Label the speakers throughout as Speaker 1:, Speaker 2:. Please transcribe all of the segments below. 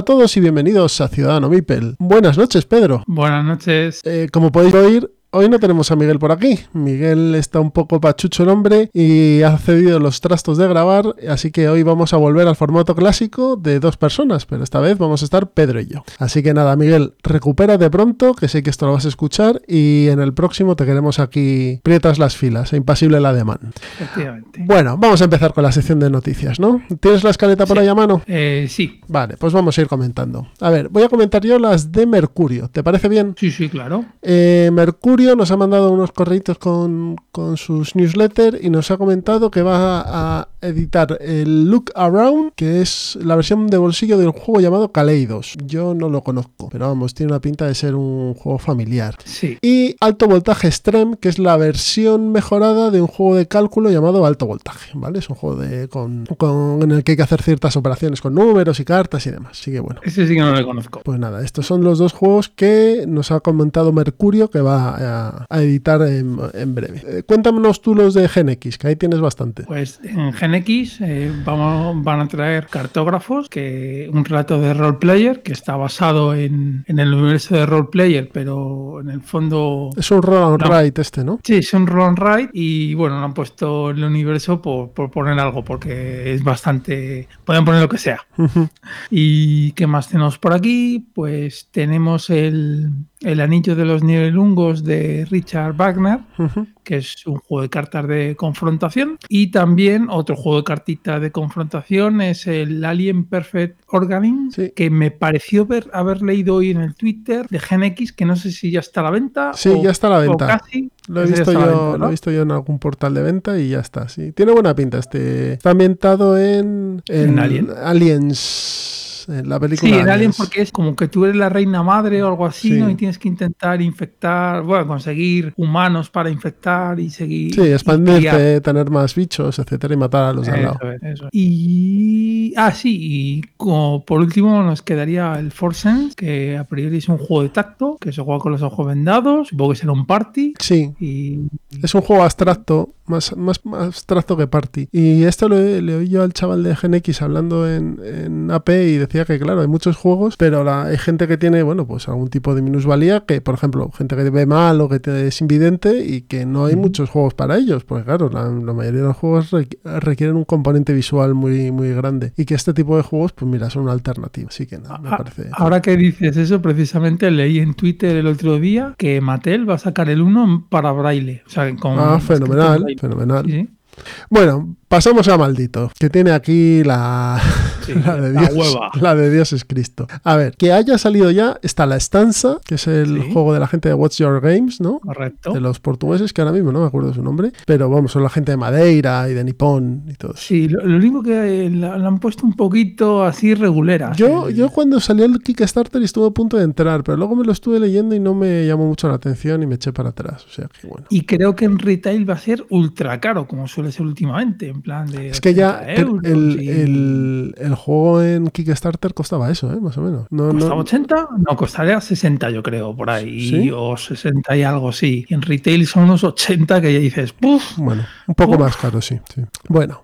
Speaker 1: A todos y bienvenidos a Ciudadano Mipel. Buenas noches, Pedro.
Speaker 2: Buenas noches.
Speaker 1: Eh, como podéis oír, Hoy no tenemos a Miguel por aquí. Miguel está un poco pachucho el hombre y ha cedido los trastos de grabar, así que hoy vamos a volver al formato clásico de dos personas, pero esta vez vamos a estar Pedro y yo. Así que nada, Miguel, recupérate pronto, que sé que esto lo vas a escuchar y en el próximo te queremos aquí prietas las filas, e impasible la demanda.
Speaker 2: Efectivamente.
Speaker 1: Bueno, vamos a empezar con la sección de noticias, ¿no? ¿Tienes la escaleta por ahí a mano?
Speaker 2: Eh, sí.
Speaker 1: Vale, pues vamos a ir comentando. A ver, voy a comentar yo las de Mercurio. ¿Te parece bien?
Speaker 2: Sí, sí, claro.
Speaker 1: Eh, Mercurio nos ha mandado unos correitos con, con sus newsletters y nos ha comentado que va a editar el Look Around, que es la versión de bolsillo del juego llamado Kaleidos. Yo no lo conozco, pero vamos, tiene una pinta de ser un juego familiar.
Speaker 2: Sí.
Speaker 1: Y Alto Voltaje Extreme, que es la versión mejorada de un juego de cálculo llamado Alto Voltaje, ¿vale? Es un juego de, con, con- en el que hay que hacer ciertas operaciones con números y cartas y demás. Así que bueno.
Speaker 2: Ese sí que no lo conozco.
Speaker 1: Pues nada, estos son los dos juegos que nos ha comentado Mercurio que va a, a editar en, en breve. Eh, cuéntanos tú los de GenX, que ahí tienes bastante.
Speaker 2: Pues en GenX eh, vamos, van a traer cartógrafos, que un relato de roleplayer que está basado en, en el universo de roleplayer, pero en el fondo
Speaker 1: Es un roll and
Speaker 2: No.
Speaker 1: write este, ¿no?
Speaker 2: Sí, es un run ride y bueno, lo han puesto el universo por, por poner algo, porque es bastante. Pueden poner lo que sea. ¿Y qué más tenemos por aquí? Pues tenemos el, el Anillo de los Nivelungos de Richard Wagner, que es un juego de cartas de confrontación. Y también otro juego de cartitas de confrontación es el Alien Perfect Organing,
Speaker 1: Sí.
Speaker 2: que me pareció ver, haber leído hoy en el Twitter de GenX, que no sé si ya está a la venta.
Speaker 1: Sí,
Speaker 2: o-
Speaker 1: ya está a la venta.
Speaker 2: casi.
Speaker 1: Lo he, visto yo,
Speaker 2: venta,
Speaker 1: lo he visto yo en algún portal de venta y ya está, sí. Tiene buena pinta este. Está ambientado en,
Speaker 2: ¿En Alien?
Speaker 1: Aliens, en la película
Speaker 2: Sí, en Alien porque es como que tú eres la reina madre o algo así,
Speaker 1: Sí.
Speaker 2: ¿no? Y tienes que intentar infectar, bueno, conseguir humanos para infectar y seguir.
Speaker 1: Sí, expandirte, tener más bichos, etcétera, y matar a los de al lado.
Speaker 2: Eso es, eso. Y. Ah, sí, y como por último nos quedaría el Force Sense, que a priori es un juego de tacto, que se juega con los ojos vendados, supongo que será un party.
Speaker 1: Sí,
Speaker 2: Y.
Speaker 1: Es un juego abstracto, más, más, más abstracto que Party. Y esto lo, le oí yo al chaval de GenX hablando en, en AP y decía que, claro, hay muchos juegos, pero la- hay gente que tiene, bueno, pues algún tipo de minusvalía, que, por ejemplo, gente que ve mal o que te- es invidente y que no hay muchos juegos para ellos, porque, claro, la, la mayoría de los juegos requ- requieren un componente visual muy, muy grande. Y que este tipo de juegos, pues mira, son una alternativa. Así que nada, me
Speaker 2: Ah,
Speaker 1: parece.
Speaker 2: Ahora que dices eso, precisamente leí en Twitter el otro día que Mattel va a sacar el 1 para braille. O sea, con
Speaker 1: Ah, fenomenal, fenomenal.
Speaker 2: Sí.
Speaker 1: Bueno, pasamos a Maldito, que tiene aquí la,
Speaker 2: Sí,
Speaker 1: la de
Speaker 2: la
Speaker 1: Dios.
Speaker 2: hueva.
Speaker 1: La de Dios es Cristo. A ver, que haya salido ya está La Estanza, que es el
Speaker 2: Sí.
Speaker 1: juego de la gente de Watch Your Games, ¿no?
Speaker 2: Correcto.
Speaker 1: De los portugueses, que ahora mismo no me acuerdo su nombre, pero vamos, son la gente de Madeira y de Nippon y todo.
Speaker 2: Sí, lo, lo único que eh, la, la han puesto un poquito así regulera.
Speaker 1: Yo, yo cuando salió el Kickstarter estuve a punto de entrar, pero luego me lo estuve leyendo y no me llamó mucho la atención y me eché para atrás. O sea que bueno.
Speaker 2: Y creo que en retail va a ser ultra caro, como suele ser últimamente, en plan de.
Speaker 1: Es que ya
Speaker 2: 80
Speaker 1: el,
Speaker 2: euros
Speaker 1: el,
Speaker 2: y-
Speaker 1: el- el juego en Kickstarter costaba eso, ¿eh? más o menos. No,
Speaker 2: ¿Costaba
Speaker 1: no,
Speaker 2: 80? No, costaría 60, yo creo, por ahí.
Speaker 1: ¿Sí?
Speaker 2: O 60 y algo, sí. Y en retail son unos 80 que ya dices, ¡puf!
Speaker 1: Bueno, un poco
Speaker 2: Uf.
Speaker 1: más caro, sí, sí. Bueno,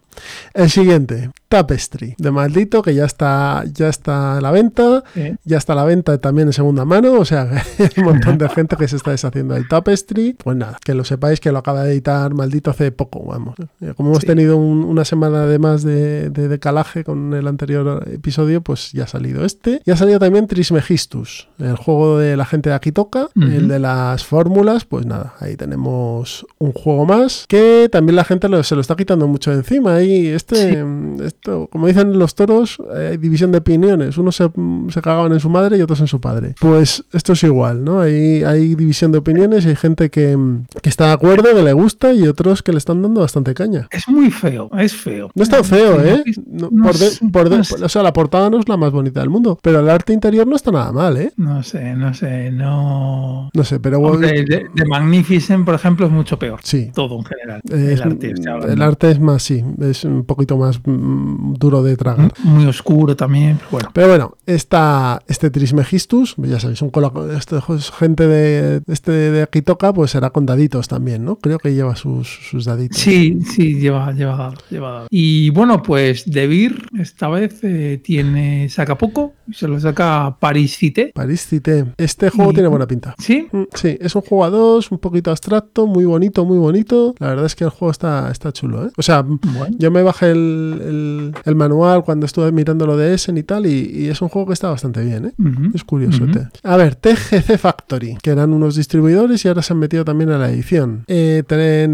Speaker 1: el siguiente, Tapestry, de Maldito, que ya está, ya está a la venta.
Speaker 2: Eh,
Speaker 1: Ya está a la venta también en segunda mano, o sea, hay un montón de gente que se está deshaciendo del Tapestry. Pues nada, que lo sepáis que lo acaba de editar Maldito hace poco, vamos. Eh, Como hemos
Speaker 2: Sí.
Speaker 1: tenido un- una semana de más de, de decalaje con el anterior episodio, pues ya ha salido este. Y ha salido también Trismegistus, el juego de la gente de Akitoka,
Speaker 2: Ujú.
Speaker 1: el de las fórmulas. Pues nada, ahí tenemos un juego más que también la gente lo- se lo está quitando mucho de encima. Hay ahí, este, esto, como dicen los toros, hay división de opiniones. Unos se, se cagaban en su madre y otros en su padre. Pues esto es igual, ¿no? Hay, hay división de opiniones y hay gente que, que está de acuerdo, que le gusta y otros que le están dando bastante caña.
Speaker 2: Es muy feo, es feo.
Speaker 1: No es tan feo, ¿eh? No,
Speaker 2: no
Speaker 1: por de- por de-
Speaker 2: no
Speaker 1: o sea, la portada no es la más bonita del mundo, pero el arte interior no está nada mal, ¿eh?
Speaker 2: No sé, no sé, no.
Speaker 1: No sé, pero
Speaker 2: Hombre, de, de Magnificent, por ejemplo, es mucho peor.
Speaker 1: sí.
Speaker 2: Todo en general.
Speaker 1: Es-
Speaker 2: el arte,
Speaker 1: el arte es más, sí, es un poquito más mm, duro de tragar.
Speaker 2: Muy oscuro también, pero bueno.
Speaker 1: Pero bueno, esta, este Trismegistus, ya sabéis, un colo- esto es gente de este de aquí toca, pues será con daditos también, ¿no? Creo que lleva sus, sus daditos.
Speaker 2: Sí, sí, lleva, lleva lleva. Y bueno, pues De Beer esta vez eh, tiene, saca poco, se lo saca Paris Cité.
Speaker 1: París Cité. Este juego
Speaker 2: Y-
Speaker 1: tiene buena pinta.
Speaker 2: Sí,
Speaker 1: Mm, Sí, es un juego a dos, un poquito abstracto, muy bonito, muy bonito. La verdad es que el juego está, está chulo, ¿eh? O sea,
Speaker 2: bueno.
Speaker 1: Yo me bajé el, el- el manual cuando estuve mirando lo de Essen y tal, y, y es un juego que está bastante bien, ¿eh? Es curioso. Te- A ver, TGC Factory, que eran unos distribuidores y ahora se han metido también a la edición. Eh,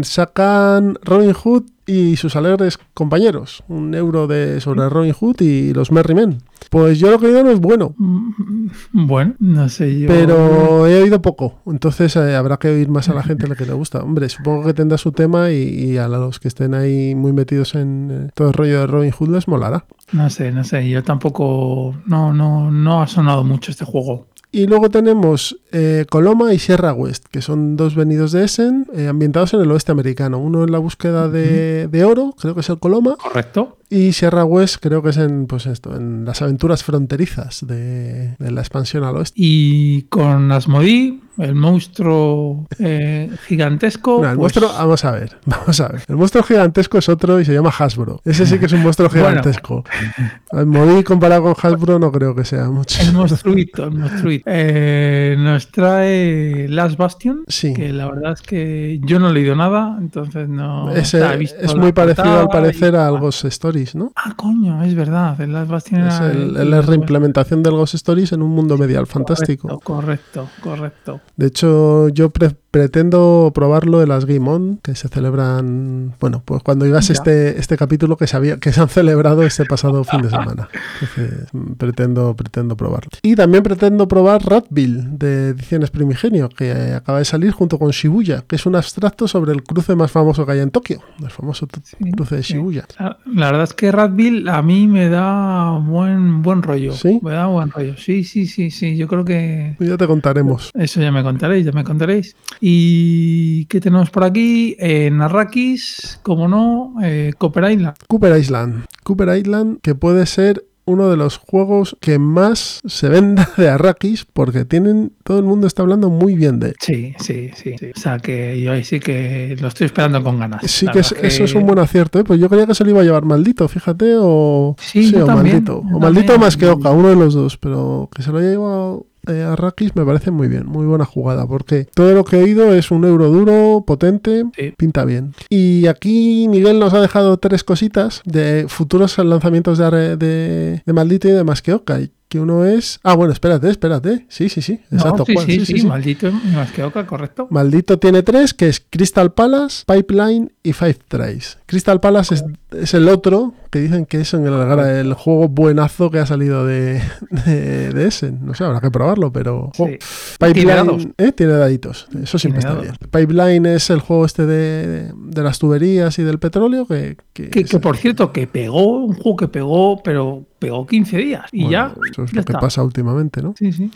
Speaker 1: sacan Robin Hood y sus alegres compañeros. Un euro de sobre Robin Hood y los Merry Men. Pues yo lo que he oído no es bueno.
Speaker 2: Mm, Bueno, no sé yo.
Speaker 1: Pero he oído poco, entonces eh, habrá que oír más a la gente lo que le gusta. Hombre, supongo que tendrá su tema y, y a los que estén ahí muy metidos en eh, todo el rollo de Robin Hood les molará.
Speaker 2: No sé, no sé. Yo tampoco. No, no, no ha sonado mucho este juego.
Speaker 1: Y luego tenemos eh, Coloma y Sierra West, que son dos venidos de Essen, eh, ambientados en el oeste americano. Uno en la búsqueda de, de oro, creo que es el Coloma,
Speaker 2: ¿Correcto?
Speaker 1: Y Sierra West creo que es en, pues esto, en las aventuras fronterizas de, de la expansión al oeste.
Speaker 2: Y con Asmodee, el monstruo eh, gigantesco.
Speaker 1: El
Speaker 2: pues,
Speaker 1: monstruo, vamos a ver, vamos a ver. El monstruo gigantesco es otro y se llama Hasbro. Ese sí que es un monstruo
Speaker 2: Bueno.
Speaker 1: gigantesco. Modi comparado con Hasbro no creo que sea mucho.
Speaker 2: El monstruito, el monstruito. Eh, nos trae Last Bastion,
Speaker 1: Sí.
Speaker 2: que la verdad es que yo no he leído nada, entonces no.
Speaker 1: Ese
Speaker 2: he visto
Speaker 1: es muy parecido al parecer
Speaker 2: y-
Speaker 1: a Ghost Stories, ¿no?
Speaker 2: Ah, coño, es verdad. El
Speaker 1: Es
Speaker 2: era
Speaker 1: el- el- la reimplementación del Ghost Stories en un mundo medial fantástico.
Speaker 2: Correcto, correcto.
Speaker 1: De hecho, yo pre- pretendo probarlo en las Game On, que se celebran, bueno, pues cuando digas este, este capítulo que, sabía, que se han celebrado este pasado fin de semana. Entonces, mm, pretendo, pretendo probarlo. Y también pretendo probar Ratville, de Ediciones Primigenio, que acaba de salir junto con Shibuya, que es un abstracto sobre el cruce más famoso que hay en Tokio, el famoso
Speaker 2: Sí,
Speaker 1: cruce de
Speaker 2: sí.
Speaker 1: Shibuya.
Speaker 2: La, la verdad es que Radville a mí me da buen, buen rollo.
Speaker 1: ¿Sí?
Speaker 2: Me da buen rollo. Sí, sí, sí, sí. Yo creo que
Speaker 1: Ya te contaremos.
Speaker 2: Eso ya me contaréis, ya me contaréis. ¿Y qué tenemos por aquí? En Arrakis, como no, eh, Copper Island.
Speaker 1: Cooper Island. Cooper Island, que puede ser uno de los juegos que más se venda de Arrakis, porque tienen, todo el mundo está hablando muy bien de él.
Speaker 2: Sí, sí, sí, sí. O sea que yo ahí sí que lo estoy esperando con ganas.
Speaker 1: Sí que, es- eso es un buen acierto, ¿eh? Pues yo creía que se lo iba a llevar maldito, fíjate, o...
Speaker 2: Sí,
Speaker 1: o
Speaker 2: también,
Speaker 1: maldito. O maldito más que Oca, uno de los dos, pero que se lo haya llevado eh, Arrakis me parece muy bien, muy buena jugada, porque todo lo que he oído es un euro duro, potente,
Speaker 2: Sí.
Speaker 1: pinta bien. Y aquí Miguel nos ha dejado tres cositas de futuros lanzamientos de, de, de Maldito y de Más que uno es. Ah, bueno, espérate, espérate. Sí, sí, sí.
Speaker 2: No,
Speaker 1: Exacto.
Speaker 2: sí,
Speaker 1: Juan,
Speaker 2: sí, sí, maldito más que Oca, correcto.
Speaker 1: Maldito tiene tres, que es Crystal Palace, Pipeline y Five Trays. Crystal Palace es, es el otro, que dicen que es en el, el juego buenazo que ha salido de, de, de ese. No sé, habrá que probarlo, pero...
Speaker 2: Sí.
Speaker 1: Pipeline
Speaker 2: Tiene dados.
Speaker 1: ¿eh? tiene daditos. Eso siempre
Speaker 2: Tiene
Speaker 1: está bien. Pipeline es el juego este de, de las tuberías y del petróleo, que... que
Speaker 2: Que,
Speaker 1: es-
Speaker 2: que, por cierto, que pegó, un juego que pegó, pero pegó 15 días. Y
Speaker 1: bueno,
Speaker 2: ya.
Speaker 1: Eso es
Speaker 2: ya
Speaker 1: lo que pasa últimamente, ¿no?
Speaker 2: Sí, sí.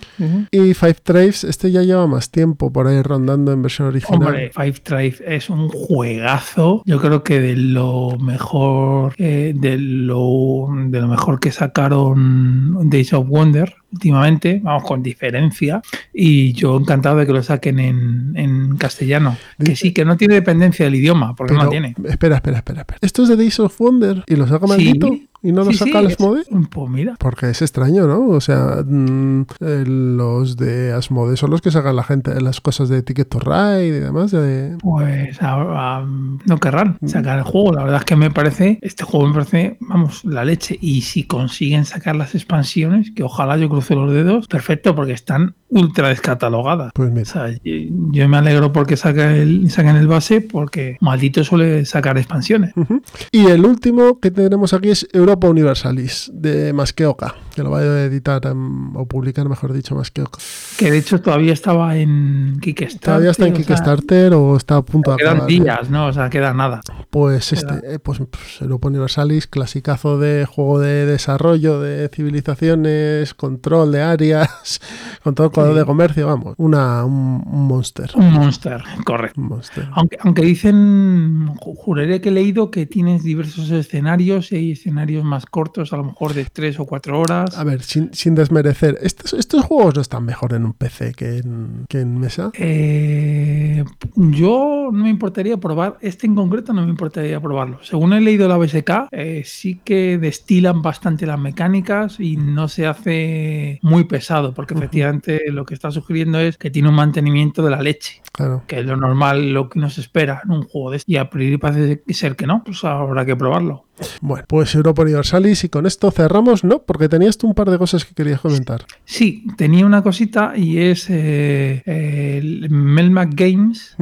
Speaker 1: Y Five Trays, este ya lleva más tiempo por ahí rondando en versión original.
Speaker 2: Hombre, Five Drive es un juegazo. Yo creo que de lo mejor, eh, de lo de lo mejor que sacaron Days of Wonder últimamente, vamos con diferencia. Y yo encantado de que lo saquen en, en castellano. Que sí, que no tiene dependencia del idioma, porque no la tiene.
Speaker 1: Espera, espera, espera, espera. ¿Esto es de Days of Wonder y lo saca maldito?
Speaker 2: Sí.
Speaker 1: ¿Y no lo
Speaker 2: Sí,
Speaker 1: saca
Speaker 2: sí,
Speaker 1: Asmode?
Speaker 2: Pues mira.
Speaker 1: Porque es extraño, ¿no? O sea, mm, los de Asmode son los que sacan la gente las cosas de Ticket to Ride y demás. De...
Speaker 2: Pues no querrán sacar el juego. La verdad es que me parece, este juego me parece, vamos, la leche. Y si consiguen sacar las expansiones, que ojalá yo cruce los dedos, perfecto, porque están ultra descatalogadas.
Speaker 1: Pues
Speaker 2: O sea, yo me alegro porque saca el, saquen el base, porque maldito suele sacar expansiones.
Speaker 1: Y el último que tenemos aquí es Europa Universalis, de Masqueoka, que lo va a editar em, o publicar, mejor dicho, Masqueoka.
Speaker 2: Que de hecho todavía estaba en Kickstarter.
Speaker 1: Todavía está en
Speaker 2: o sea,
Speaker 1: Kickstarter o está a punto de
Speaker 2: Quedan
Speaker 1: acabar.
Speaker 2: días, ¿no? O sea, queda nada.
Speaker 1: Pues este, eh, pues, pues, Europa Universalis, clasicazo de juego de desarrollo, de civilizaciones, control de áreas, control
Speaker 2: Sí.
Speaker 1: de comercio, vamos, una, un, un monster.
Speaker 2: Un monster, correcto.
Speaker 1: Un monster.
Speaker 2: Aunque, aunque dicen, ju- juraré que he leído que tienes diversos escenarios y hay escenarios más cortos, a lo mejor de tres o cuatro horas.
Speaker 1: A ver, sin, sin desmerecer, estos, estos juegos no están mejor en un PC que en, que en mesa.
Speaker 2: Eh, yo no me importaría probar, este en concreto no me importaría probarlo. Según he leído la BSK, eh, sí que destilan bastante las mecánicas y no se hace muy pesado, porque
Speaker 1: Ujú.
Speaker 2: efectivamente lo que está sugiriendo es que tiene un mantenimiento de la leche,
Speaker 1: Claro.
Speaker 2: que es lo normal, lo que nos espera en un juego de este. Y a priori parece ser que no, pues habrá que probarlo.
Speaker 1: Bueno, pues Europa Universalis y con esto cerramos, ¿no? Porque tenías tú un par de cosas que querías comentar.
Speaker 2: Sí, tenía una cosita y es eh, el Melmac Games.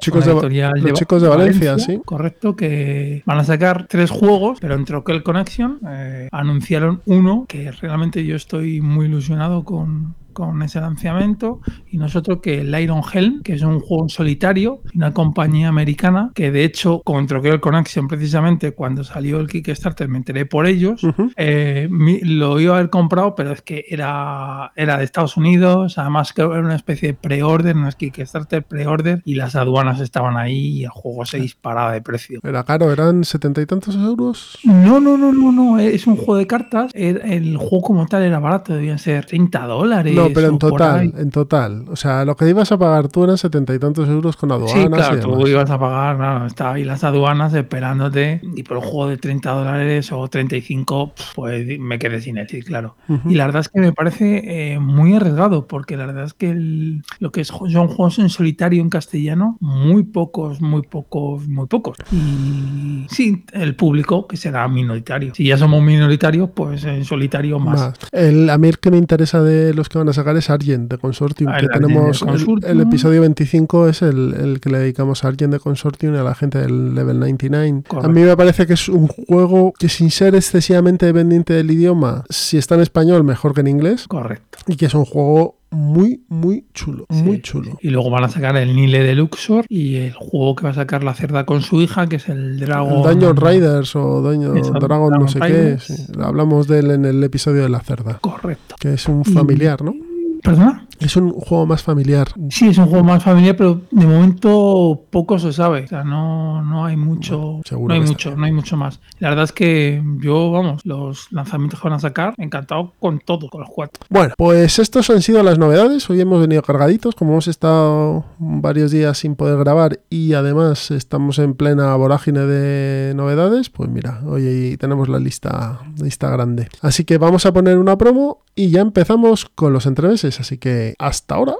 Speaker 1: Chicos de, los chicos de Valencia, sí.
Speaker 2: Correcto, que van a sacar tres juegos, pero en Troquel Connection eh, anunciaron uno que realmente yo estoy muy ilusionado con, con ese lanzamiento y nosotros que el Iron Helm, que es un juego en solitario, una compañía americana que de hecho con Troquel Connection precisamente cuando salió el Kickstarter me enteré por ellos.
Speaker 1: Ujú.
Speaker 2: Eh, mi- lo iba a haber comprado, pero es que era, era de Estados Unidos, además que era una especie de pre-order, no es Kickstarter pre-order, y las aduanas estaban ahí y el juego se disparaba de precio.
Speaker 1: Era caro, eran setenta y tantos euros.
Speaker 2: No, no, no, no, no, es un juego de cartas, el, el juego como tal era barato, debían ser 30 dólares.
Speaker 1: No, pero en total, en total. O sea, lo que ibas a pagar tú eran setenta y tantos euros con aduanas
Speaker 2: Sí, claro,
Speaker 1: y
Speaker 2: tú ibas a pagar, claro, estaba ahí las aduanas esperándote y por un juego de 30 dólares o 35, pues me quedé sin él, sí, claro.
Speaker 1: Ujú.
Speaker 2: Y la verdad es que me parece eh, muy arriesgado, porque la verdad es que el- lo que es- son juegos en solitario en castellano, muy pocos, muy pocos, muy pocos. Y sí, el público que será minoritario. Si ya somos minoritarios, pues en solitario más.
Speaker 1: Más. El, a mí el que me interesa de los que van a sacar es Argent de Consortium,
Speaker 2: Ah,
Speaker 1: que tenemos el- episodio 25 es el, el que le dedicamos a Argent de Consortium y a la gente del Level 99.
Speaker 2: Correcto.
Speaker 1: A mí me parece que es un juego que sin ser excesivamente dependiente del idioma, si está en español mejor que en inglés
Speaker 2: Correcto.
Speaker 1: y que es un juego muy muy chulo, muy chulo.
Speaker 2: Y luego van a sacar el Nile de Luxor y el juego que va a sacar la cerda con su hija, que es el Dragon.
Speaker 1: Dungeon Riders o Dungeon Dragon no sé qué, sí. hablamos de él en el episodio de la cerda,
Speaker 2: Correcto.
Speaker 1: que es un
Speaker 2: Y-
Speaker 1: familiar, ¿no?
Speaker 2: ¿Perdona?
Speaker 1: Es un juego más familiar.
Speaker 2: Sí, es un juego más familiar, pero de momento poco se sabe. O sea, no, no hay mucho.
Speaker 1: seguro
Speaker 2: no hay mucho, no hay mucho más. La verdad es que yo, vamos, los lanzamientos que van a sacar, encantado con todo, con los cuatro.
Speaker 1: Bueno, pues estos han sido las novedades. Hoy hemos venido cargaditos, como hemos estado varios días sin poder grabar y además estamos en plena vorágine de novedades, pues mira, hoy tenemos la lista, lista grande. Así que vamos a poner una promo y ya empezamos con los entremeses. Así que hasta ahora.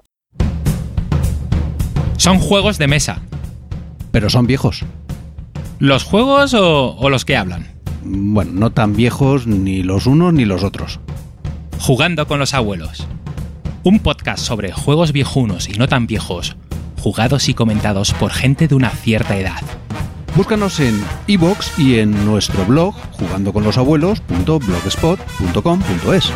Speaker 3: Son juegos de mesa.
Speaker 4: Pero son viejos.
Speaker 3: ¿Los juegos o, o los que hablan?
Speaker 4: Bueno, no tan viejos ni los unos ni los otros.
Speaker 3: Jugando con los abuelos. Un podcast sobre juegos viejunos y no tan viejos, jugados y comentados por gente de una cierta edad.
Speaker 4: Búscanos en iBox y en nuestro blog jugandoconlosabuelos.blogspot.com.es.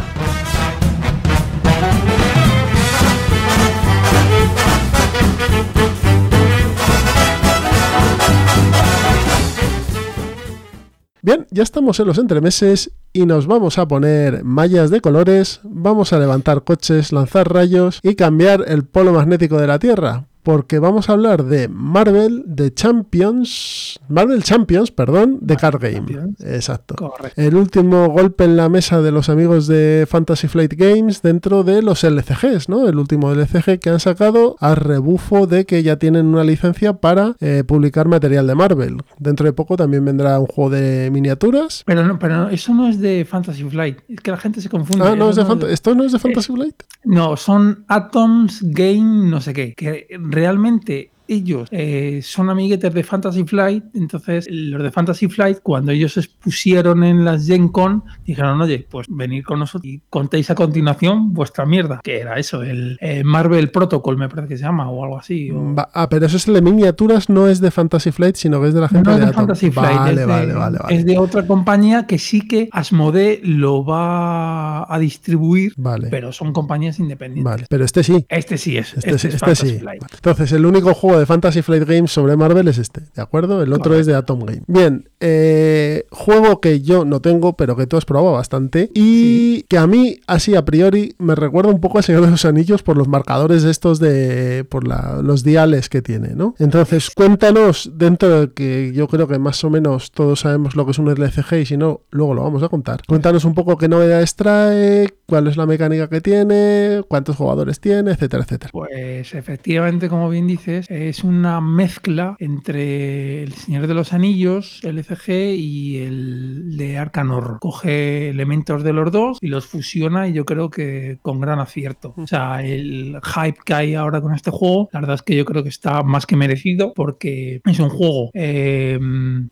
Speaker 1: Bien, ya estamos en los entremeses y nos vamos a poner mallas de colores, vamos a levantar coches, lanzar rayos y cambiar el polo magnético de la Tierra. Porque vamos a hablar de Marvel, de Champions, Marvel Champions, perdón, de Card Game.
Speaker 2: Champions.
Speaker 1: Exacto.
Speaker 2: Correcto.
Speaker 1: El último golpe en la mesa de los amigos de Fantasy Flight Games dentro de los LCGs, ¿no? El último LCG que han sacado a rebufo de que ya tienen una licencia para eh, publicar material de Marvel. Dentro de poco también vendrá un juego de miniaturas.
Speaker 2: Pero, no, pero no, eso no es de Fantasy Flight. Es que la gente se confunde.
Speaker 1: Ah, no,
Speaker 2: Eso
Speaker 1: es de Fant- ¿esto no es de Fantasy Flight?
Speaker 2: No, son Atoms Game no sé qué. Que realmente ellos eh, son amiguetes de Fantasy Flight, entonces los de Fantasy Flight, cuando ellos se expusieron en las Gen Con, dijeron, oye, pues venir con nosotros y contéis a continuación vuestra mierda, que era eso, el eh, Marvel Protocol, me parece que se llama, o algo así. o-
Speaker 1: ah, pero eso es el de miniaturas, no es de Fantasy Flight, sino que es de la gente
Speaker 2: No es de
Speaker 1: Atom.
Speaker 2: Fantasy Flight,
Speaker 1: Vale,
Speaker 2: es, de,
Speaker 1: vale, vale, vale.
Speaker 2: es de otra compañía que sí que Asmodee lo va a distribuir,
Speaker 1: Vale,
Speaker 2: pero son compañías independientes.
Speaker 1: vale. Pero este sí.
Speaker 2: Este sí es.
Speaker 1: Este,
Speaker 2: Este,
Speaker 1: sí,
Speaker 2: es
Speaker 1: este sí.
Speaker 2: Flight.
Speaker 1: Entonces, el único juego de Fantasy Flight Games sobre Marvel es este, ¿de acuerdo? El otro es de Atom Game. Bien, eh, juego que yo no tengo, pero que tú has probado bastante y que a mí, así a priori, me recuerda un poco al Señor de los Anillos por los marcadores estos de. por la- los diales que tiene, ¿no? Entonces, cuéntanos, dentro de que yo creo que más o menos todos sabemos lo que es un LCG y si no, luego lo vamos a contar. Cuéntanos un poco qué novedades trae, cuál es la mecánica que tiene, cuántos jugadores tiene, etcétera, etcétera.
Speaker 2: Pues efectivamente, como bien dices, es una mezcla entre El Señor de los Anillos, el ECG y el de Arcan Horror. Coge elementos de los dos y los fusiona y yo creo que con gran acierto. O sea, el hype que hay ahora con este juego, la verdad es que yo creo que está más que merecido porque es un juego eh,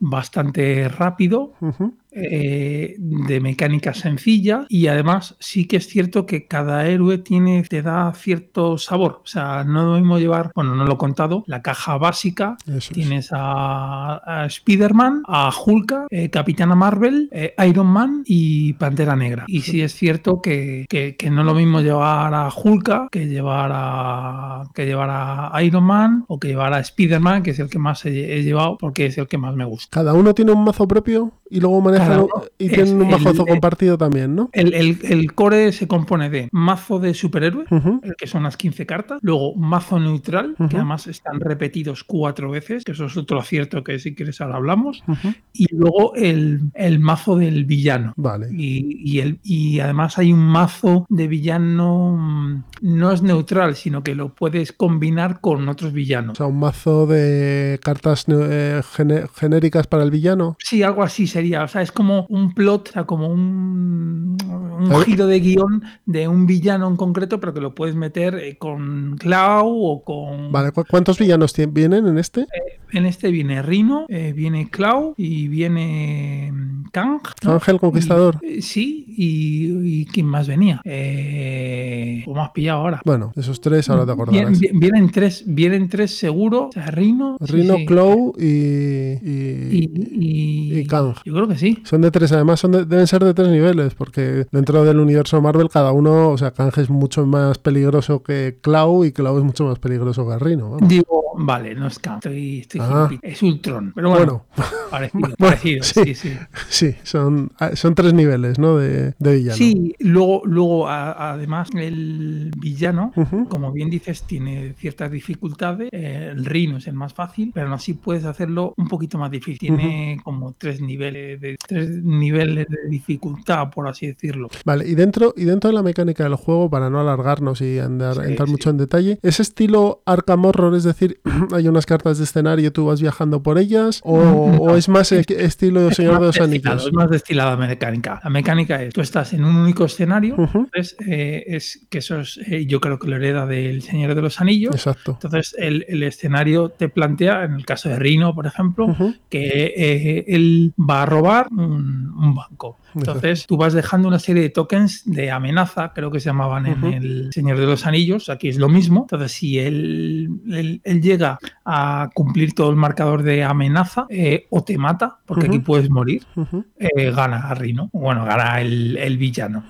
Speaker 2: bastante rápido,
Speaker 1: Ujú.
Speaker 2: Eh, de mecánica sencilla y además sí que es cierto que cada héroe tiene te da cierto sabor. O sea no es lo mismo llevar bueno no lo he contado la caja básica.
Speaker 1: Eso es.
Speaker 2: tienes a, a Spider-Man a Hulk eh, Capitana Marvel eh, Iron Man y Pantera Negra. Y sí es cierto que, que- que no es lo mismo llevar a Hulk que llevar a que llevar a Iron Man o que llevar a Spider-Man que es el que más he, he llevado porque es el que más me gusta.
Speaker 1: Cada uno tiene un mazo propio y luego manejan Y tienen un mazo compartido también, ¿no?
Speaker 2: El, el- el core se compone de mazo de superhéroe, el que son las 15 cartas, luego mazo neutral, que además están repetidos cuatro veces, que eso es otro acierto que si quieres ahora hablamos, y luego el, el mazo del villano.
Speaker 1: Vale.
Speaker 2: Y, y el, y además hay un mazo de villano, mm, no es neutral, sino que lo puedes combinar con otros
Speaker 1: O
Speaker 2: villanos.
Speaker 1: sea, un mazo de cartas eh, genéricas para el villano.
Speaker 2: Sí, algo así sería. O sea, es como un plot, o sea, como un, un giro de guion de un villano en concreto, pero que lo puedes meter eh, con Clau o con.
Speaker 1: Vale, ¿cu- ¿cuántos villanos vienen en este?
Speaker 2: En este viene Rino, eh, viene Clau y viene mm, Kang. ¿no?
Speaker 1: Ángel Conquistador.
Speaker 2: Y- eh, sí, y, y ¿quién más venía? Eh, ¿Cómo has pillado ahora?
Speaker 1: Bueno, esos tres ahora te acordarás.
Speaker 2: vi- vienen tres, vienen tres seguro. O sea, Rino.
Speaker 1: Rino,
Speaker 2: sí.
Speaker 1: Clow y,
Speaker 2: y,
Speaker 1: y,
Speaker 2: y-
Speaker 1: y Kang.
Speaker 2: Yo creo que sí.
Speaker 1: Son de tres, además son de- deben ser de tres niveles, porque dentro del universo Marvel cada uno, o sea, Kang es mucho más peligroso que Clow y Clow es mucho más peligroso que Rino. vamos.
Speaker 2: Digo, vale, no es Kang, estoy, estoy
Speaker 1: Ah.
Speaker 2: es Ultron. Pero bueno,
Speaker 1: Bueno,
Speaker 2: parecido,
Speaker 1: sí.
Speaker 2: sí, sí.
Speaker 1: sí, son, ah, son tres niveles, ¿no? De, de villano.
Speaker 2: Sí, luego, luego a- además el villano, como bien dices, tiene ciertas dificultades. El Rino es el más fácil, pero aún así puedes hacerlo un poquito más difícil. Tiene como tres niveles de tres niveles de dificultad, por así decirlo.
Speaker 1: Vale, y dentro, y dentro de la mecánica del juego, para no alargarnos y andar,
Speaker 2: Sí,
Speaker 1: entrar
Speaker 2: sí.
Speaker 1: mucho en detalle, ¿es estilo Arkham Horror? Es decir, hay unas cartas de escenario, tú vas viajando por ellas, o,
Speaker 2: No.
Speaker 1: o es más e- estilo
Speaker 2: Es
Speaker 1: Señor
Speaker 2: más
Speaker 1: de los Anillos?
Speaker 2: Es más destilada la mecánica. La mecánica es, tú estás en un único escenario, entonces, eh, es que eso es, eh, yo creo que lo hereda del Señor de los Anillos.
Speaker 1: Exacto.
Speaker 2: Entonces, el, el escenario te plantea, en el caso de Rino, por ejemplo, que eh, él va a robar un, banco. Entonces, tú vas dejando una serie de tokens de amenaza, creo que se llamaban en el Señor de los Anillos, aquí es lo mismo. Entonces, si él, él- él llega a cumplir todo el marcador de amenaza, eh, o te mata, porque
Speaker 1: Ujú.
Speaker 2: aquí puedes morir, eh, gana a Rino. Bueno, gana el, el villano.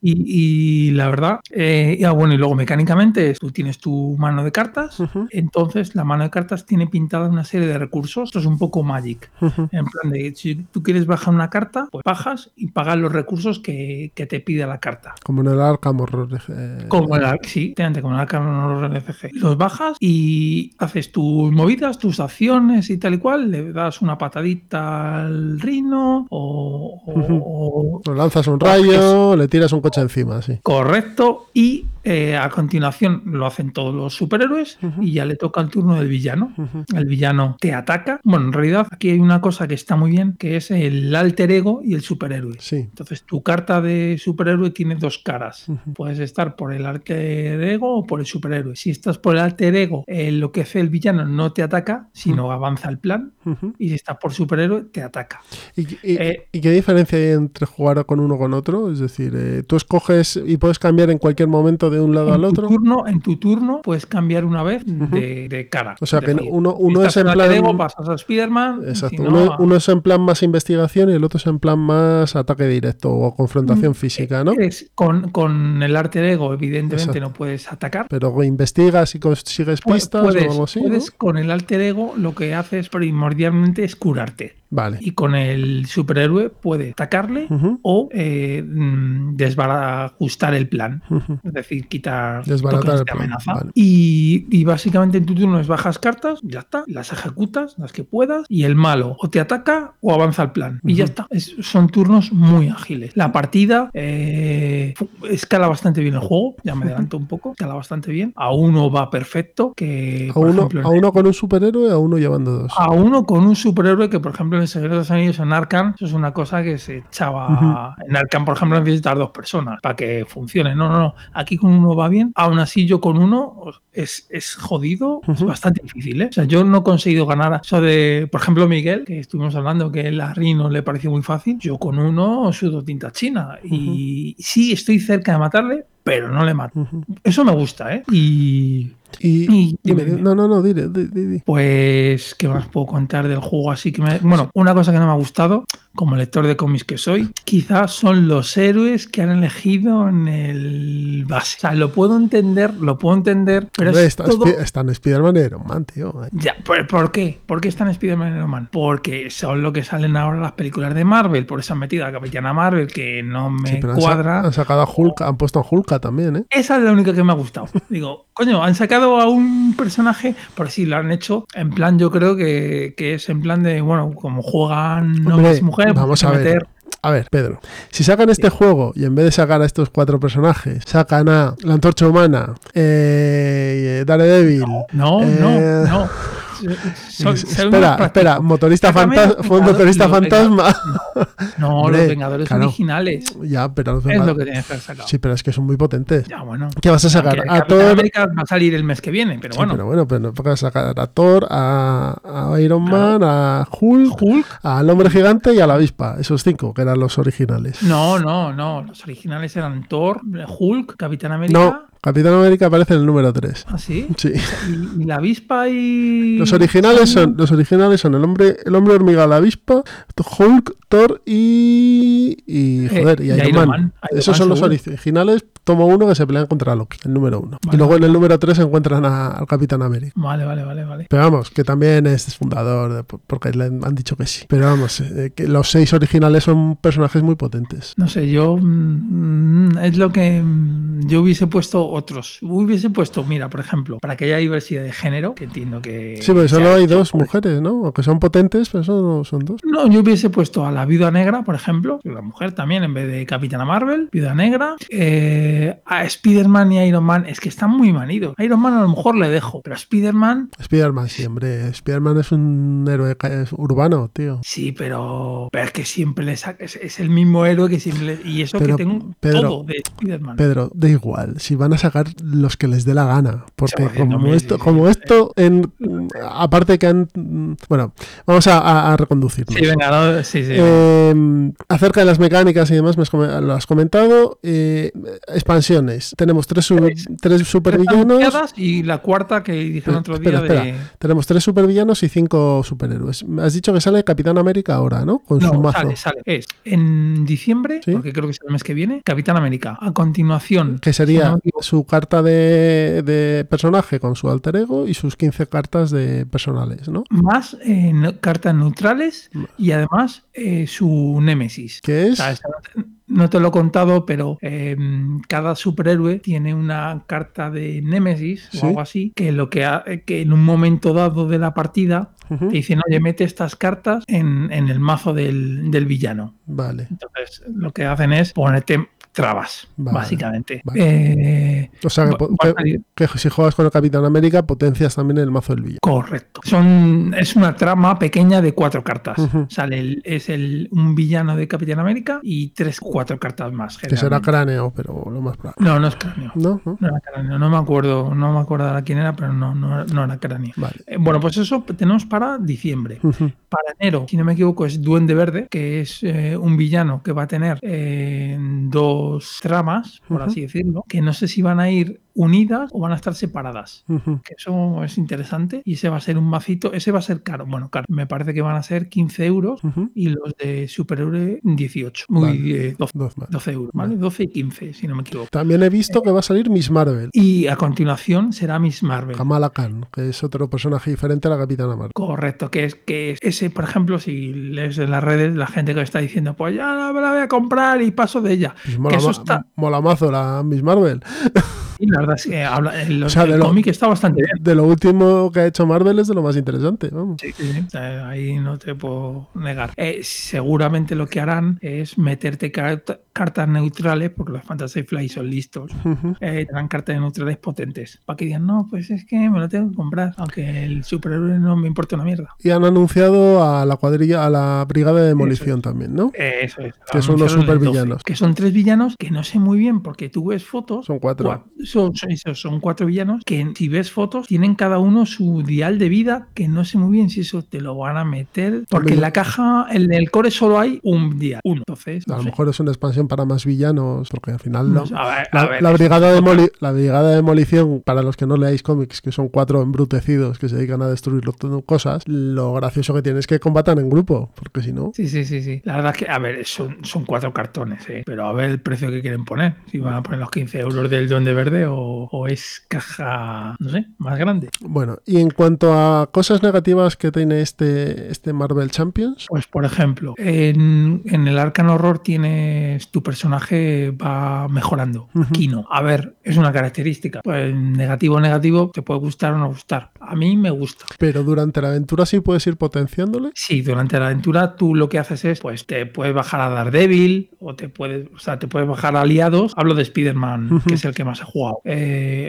Speaker 2: Y, y la verdad, eh, y, ah, bueno, y luego mecánicamente tú tienes tu mano de cartas, entonces la mano de cartas tiene pintada una serie de recursos, esto es un poco Magic, en plan de si tú quieres bajar una carta, pues bajas y pagas los recursos que, que te pide la carta.
Speaker 1: Como en el Arkham Horror. eh,
Speaker 2: Como el, sí, como el Arkham Horror LCG. Los bajas y haces tus movidas, tus acciones y tal y cual, le das una patadita al rino o, o-
Speaker 1: Ujú.
Speaker 2: o-
Speaker 1: o lanzas un rayo, le tiras un coche encima, sí.
Speaker 2: Correcto. Y eh, a continuación lo hacen todos los superhéroes y ya le toca el turno del villano. El villano te ataca. Bueno, en realidad aquí hay una cosa que está muy bien, que es el alter ego y el superhéroe.
Speaker 1: Sí.
Speaker 2: Entonces, tu carta de superhéroe tiene dos caras. Puedes estar por el alter ego o por el superhéroe. Si estás por el alter ego, eh, lo que hace el villano no te ataca, sino avanza el plan. Y si estás por superhéroe, te ataca.
Speaker 1: ¿Y, y-
Speaker 2: Eh,
Speaker 1: y qué diferencia hay entre jugar con uno o con otro? Es decir, tú escoges y puedes cambiar en cualquier momento de un lado
Speaker 2: En
Speaker 1: al
Speaker 2: tu,
Speaker 1: otro.
Speaker 2: turno, en tu turno puedes cambiar una vez de, de cara.
Speaker 1: O sea, que
Speaker 2: decir,
Speaker 1: uno, uno es en plan.
Speaker 2: ego, pasas a Spider-Man.
Speaker 1: Exacto.
Speaker 2: si no,
Speaker 1: uno, es en plan más investigación y el otro es en plan más ataque directo o confrontación
Speaker 2: Mm,
Speaker 1: física, ¿no?
Speaker 2: es con, con el alter ego, evidentemente,
Speaker 1: Exacto.
Speaker 2: no puedes atacar.
Speaker 1: Pero investigas y consigues pistas
Speaker 2: puedes,
Speaker 1: o algo así. ¿no?
Speaker 2: puedes con el alter ego lo que haces primordialmente es curarte.
Speaker 1: Vale.
Speaker 2: Y con el superhéroe puede atacarle o eh, mm, desbarajustar el plan. Es decir, quitar
Speaker 1: Desbaratar el
Speaker 2: de
Speaker 1: plan,
Speaker 2: amenaza.
Speaker 1: vale.
Speaker 2: Y, y básicamente en tu turno es bajas cartas, ya está, las ejecutas, las que puedas, y el malo o te ataca o avanza el plan. Y ya está. Es- son turnos muy ágiles. La partida eh, escala bastante bien el juego, ya me adelanto un poco, escala bastante bien. A uno va perfecto, que
Speaker 1: A uno,
Speaker 2: ejemplo,
Speaker 1: a uno con un superhéroe, a uno llevando dos.
Speaker 2: a uno con un superhéroe que, por ejemplo, en el Secreto de los Anillos en Arkham, eso es una cosa que se echaba. En Arkham, por ejemplo, necesitas dos personas para que funcione. No, no, no. Aquí con uno va bien. Aún así, yo con uno es, es jodido, es
Speaker 1: Ujú.
Speaker 2: bastante difícil. ¿eh? O sea, yo no he conseguido ganar. Eso de, por ejemplo, Miguel, que estuvimos hablando que el Rino le pareció muy fácil. Yo con uno sudo tinta china. Y sí, estoy cerca de matarle, pero no le mato.
Speaker 1: Ujú.
Speaker 2: Eso me gusta, ¿eh? Y.
Speaker 1: Y,
Speaker 2: y-
Speaker 1: dime,
Speaker 2: dime.
Speaker 1: no, no, no, dile, di- di- di.
Speaker 2: Pues, ¿qué más puedo contar del juego? Así que me... Bueno, una cosa que no me ha gustado, como lector de cómics que soy, quizás son los héroes que han elegido en el base. O sea, lo puedo entender, lo puedo entender, pero
Speaker 1: Hombre,
Speaker 2: es
Speaker 1: está,
Speaker 2: todo...
Speaker 1: Spi- está en Spider-Man y Iron Man, tío.
Speaker 2: Ya, ¿por, por qué? ¿Por qué están Spider-Man y Iron Man? Porque son lo que salen ahora las películas de Marvel, por eso han metido a Capitana Marvel, que no me
Speaker 1: Sí, pero
Speaker 2: cuadra.
Speaker 1: Han, sacado a Hulk, han puesto a Hulk también, ¿eh?
Speaker 2: Esa es la única que me ha gustado. Digo, coño, han sacado a un personaje, por si lo han hecho en plan, yo creo que, que es en plan de, bueno, como juegan
Speaker 1: Hombre,
Speaker 2: hombres y mujeres,
Speaker 1: vamos a ver. A ver, Pedro, si sacan este juego y en vez de sacar a estos cuatro personajes, sacan a la Antorcha Humana, eh, Daredevil.
Speaker 2: No,
Speaker 1: Eh,
Speaker 2: no, no.
Speaker 1: Espera, espera, motorista,
Speaker 2: Sácame
Speaker 1: fanta-
Speaker 2: los
Speaker 1: fue un
Speaker 2: Vengadores-
Speaker 1: motorista fantasma.
Speaker 2: No,
Speaker 1: Hombre,
Speaker 2: los Vengadores
Speaker 1: claro.
Speaker 2: originales.
Speaker 1: ya, pero los
Speaker 2: Es
Speaker 1: Venga-
Speaker 2: lo que tienes que haber sacado.
Speaker 1: Sí, pero es que son muy potentes.
Speaker 2: Ya, bueno.
Speaker 1: ¿Qué vas a sacar?
Speaker 2: Aunque
Speaker 1: A Thor.
Speaker 2: América va a salir el mes que viene, pero
Speaker 1: Sí,
Speaker 2: bueno.
Speaker 1: pero bueno, pero no vas a sacar a Thor, a, a Iron Man, a Hulk,
Speaker 2: Hulk.
Speaker 1: al hombre gigante y a la avispa. Esos cinco, que eran los originales.
Speaker 2: No, no, no. Los originales eran Thor, Hulk, Capitán América.
Speaker 1: No, Capitán América aparece en el número 3.
Speaker 2: ¿Ah, sí?
Speaker 1: Sí.
Speaker 2: Y, y la avispa y.
Speaker 1: Los originales son, los originales son el hombre, el hombre hormiga, la avispa, Hulk, Thor y. y joder, y
Speaker 2: Eh, y
Speaker 1: Iron,
Speaker 2: Iron
Speaker 1: Man.
Speaker 2: Man. Iron
Speaker 1: Esos
Speaker 2: Man,
Speaker 1: son los originales. Tomo uno que se pelean contra Loki, el número uno. y
Speaker 2: Vale,
Speaker 1: luego en el número 3 encuentran a- al Capitán América.
Speaker 2: Vale, vale, vale, vale.
Speaker 1: Pero vamos, que también es fundador, de- porque le han dicho que sí. Pero vamos, eh, que los seis originales son personajes muy potentes.
Speaker 2: No sé, yo mm, es lo que mm, yo hubiese puesto otros. Hubiese puesto, mira, por ejemplo, para que haya diversidad de género, que entiendo que.
Speaker 1: Sí,
Speaker 2: se
Speaker 1: solo
Speaker 2: ha
Speaker 1: hay dos mujeres, ¿no? Aunque son potentes, pero solo son dos.
Speaker 2: No, yo hubiese puesto a la viuda negra, por ejemplo, la mujer también, en vez de Capitana Marvel, viuda negra, eh, a Spider-Man y Iron Man, es que están muy manidos. Iron Man a lo mejor le dejo, pero Spider-Man,
Speaker 1: Spider-Man, sí, hombre. Spider-Man es un héroe es urbano, tío.
Speaker 2: sí, pero, pero es que siempre le saca, es, es el mismo héroe que siempre le- y eso
Speaker 1: Pero,
Speaker 2: que tengo
Speaker 1: Pedro,
Speaker 2: todo de Spider-Man.
Speaker 1: Pedro, da igual, si van a sacar los que les dé la gana, porque como esto, como esto, en, aparte que han, bueno, vamos a, a- a reconducirnos.
Speaker 2: Sí, venga, no, sí, sí.
Speaker 1: Eh, acerca de las mecánicas y demás, me has lo has comentado. Eh, expansiones. Tenemos tres, su-
Speaker 2: Tres.
Speaker 1: tres supervillanos.
Speaker 2: y la cuarta que dijeron otro día
Speaker 1: Espera,
Speaker 2: de.
Speaker 1: espera. Tenemos tres supervillanos y cinco superhéroes. Me Has dicho que sale Capitán América ahora, ¿no? Con su
Speaker 2: No,
Speaker 1: mazo.
Speaker 2: sale, sale. Es en diciembre,
Speaker 1: Sí.
Speaker 2: porque creo que es el mes que viene, Capitán América. A continuación,
Speaker 1: Que sería su carta de, de personaje con su alter ego y sus 15 cartas de personales, ¿no?
Speaker 2: más eh, no- cartas neutrales y además eh, su némesis.
Speaker 1: Que Es.
Speaker 2: no te- lo he contado, pero eh, cada superhéroe tiene una carta de némesis
Speaker 1: Sí.
Speaker 2: o algo así, que lo que, ha- que en un momento dado de la partida
Speaker 1: Ujú,
Speaker 2: te dicen, oye, mete estas cartas en, en el mazo del, del villano.
Speaker 1: Vale.
Speaker 2: Entonces, lo que hacen es ponerte trabas,
Speaker 1: Vale,
Speaker 2: básicamente.
Speaker 1: vale.
Speaker 2: Eh,
Speaker 1: O sea, que, si juegas con el Capitán América, potencias también el mazo del villano.
Speaker 2: Correcto. Son, es una trama pequeña de cuatro cartas. Sale el- es el, un villano de Capitán América y tres, cuatro cartas más.
Speaker 1: Que será cráneo, pero lo más probable.
Speaker 2: No, no es cráneo.
Speaker 1: ¿No? ¿No?
Speaker 2: No era cráneo. No me acuerdo, no me acuerdo ahora quién era, pero no, no, era- no era cráneo.
Speaker 1: Vale.
Speaker 2: Eh, Bueno, pues eso tenemos para diciembre. Para enero, si no me equivoco, es Duende Verde, que es eh, un villano que va a tener eh, dos tramas, por así decirlo, que no sé si van a ir unidas o van a estar separadas. Que eso es interesante. Y ese va a ser un macito, ese va a ser caro. Bueno, caro. Me parece que van a ser 15 euros y los de superhéroe 18. Muy
Speaker 1: Vale.
Speaker 2: eh, 12,
Speaker 1: Dos más.
Speaker 2: 12 euros, ¿vale? 12 y 15, si no me equivoco.
Speaker 1: También he visto que va a salir Miss Marvel,
Speaker 2: Y a continuación será Miss Marvel.
Speaker 1: Kamala Khan, que es otro personaje diferente a la Capitana Marvel.
Speaker 2: Correcto, que es que es- ese, por ejemplo, si lees en las redes la gente que está diciendo, pues ya la, la voy a comprar y paso de ella.
Speaker 1: Pues
Speaker 2: que eso está.
Speaker 1: mola mazo la Miss Marvel.
Speaker 2: Y la verdad es que habla, el,
Speaker 1: O sea,
Speaker 2: el
Speaker 1: de lo-
Speaker 2: cómic está bastante bien.
Speaker 1: De lo último que ha hecho Marvel es de lo más interesante. Vamos.
Speaker 2: Sí, sí, sí. Sea, ahí no te puedo negar. Eh, seguramente lo que harán es meterte carta- cartas neutrales, porque los Fantasy Fly son listos. Eh, tendrán cartas neutrales potentes. Para que digan, no, pues es que me lo tengo que comprar. Aunque el superhéroe no me importa una mierda.
Speaker 1: Y han anunciado a la cuadrilla, a la Brigada de Demolición también, ¿no?
Speaker 2: Eh, eso es.
Speaker 1: Que son
Speaker 2: 12,
Speaker 1: supervillanos.
Speaker 2: Que son tres villanos que no sé muy bien, porque tú ves fotos.
Speaker 1: Son cuatro.
Speaker 2: Cua- Son, son- son cuatro villanos que si ves fotos tienen cada uno su dial de vida que no sé muy bien si eso te lo van a meter porque en la caja en el core solo hay un dial uno entonces
Speaker 1: A lo
Speaker 2: sé.
Speaker 1: mejor es una expansión para más villanos, porque al final
Speaker 2: No
Speaker 1: no-
Speaker 2: sé, a ver,
Speaker 1: la,
Speaker 2: ver,
Speaker 1: brigada de la brigada de demolición, para los que no leáis cómics, que son cuatro embrutecidos que se dedican a destruir cosas, lo gracioso que tiene es que combatan en grupo, porque si no,
Speaker 2: Sí, sí, sí, sí. La verdad es que, a ver, son, son cuatro cartones, ¿eh? pero a ver el precio que quieren poner. Si van a poner los 15 euros del Duende Verde o, o es caja, no sé, más grande.
Speaker 1: Bueno, y en cuanto a cosas negativas que tiene este, este Marvel Champions,
Speaker 2: Pues, por ejemplo, en, en el Arcan Horror tienes tu personaje va mejorando. Aquí no. A ver, es una característica. Pues negativo, negativo, te puede gustar o no gustar. A mí me gusta.
Speaker 1: pero durante la aventura sí puedes ir potenciándole.
Speaker 2: Sí, durante la aventura tú lo que haces es, pues te puedes bajar a Daredevil o te puedes, o sea, te puedes bajar a aliados. Hablo de Spider-Man, que es el que más he jugado. Eh,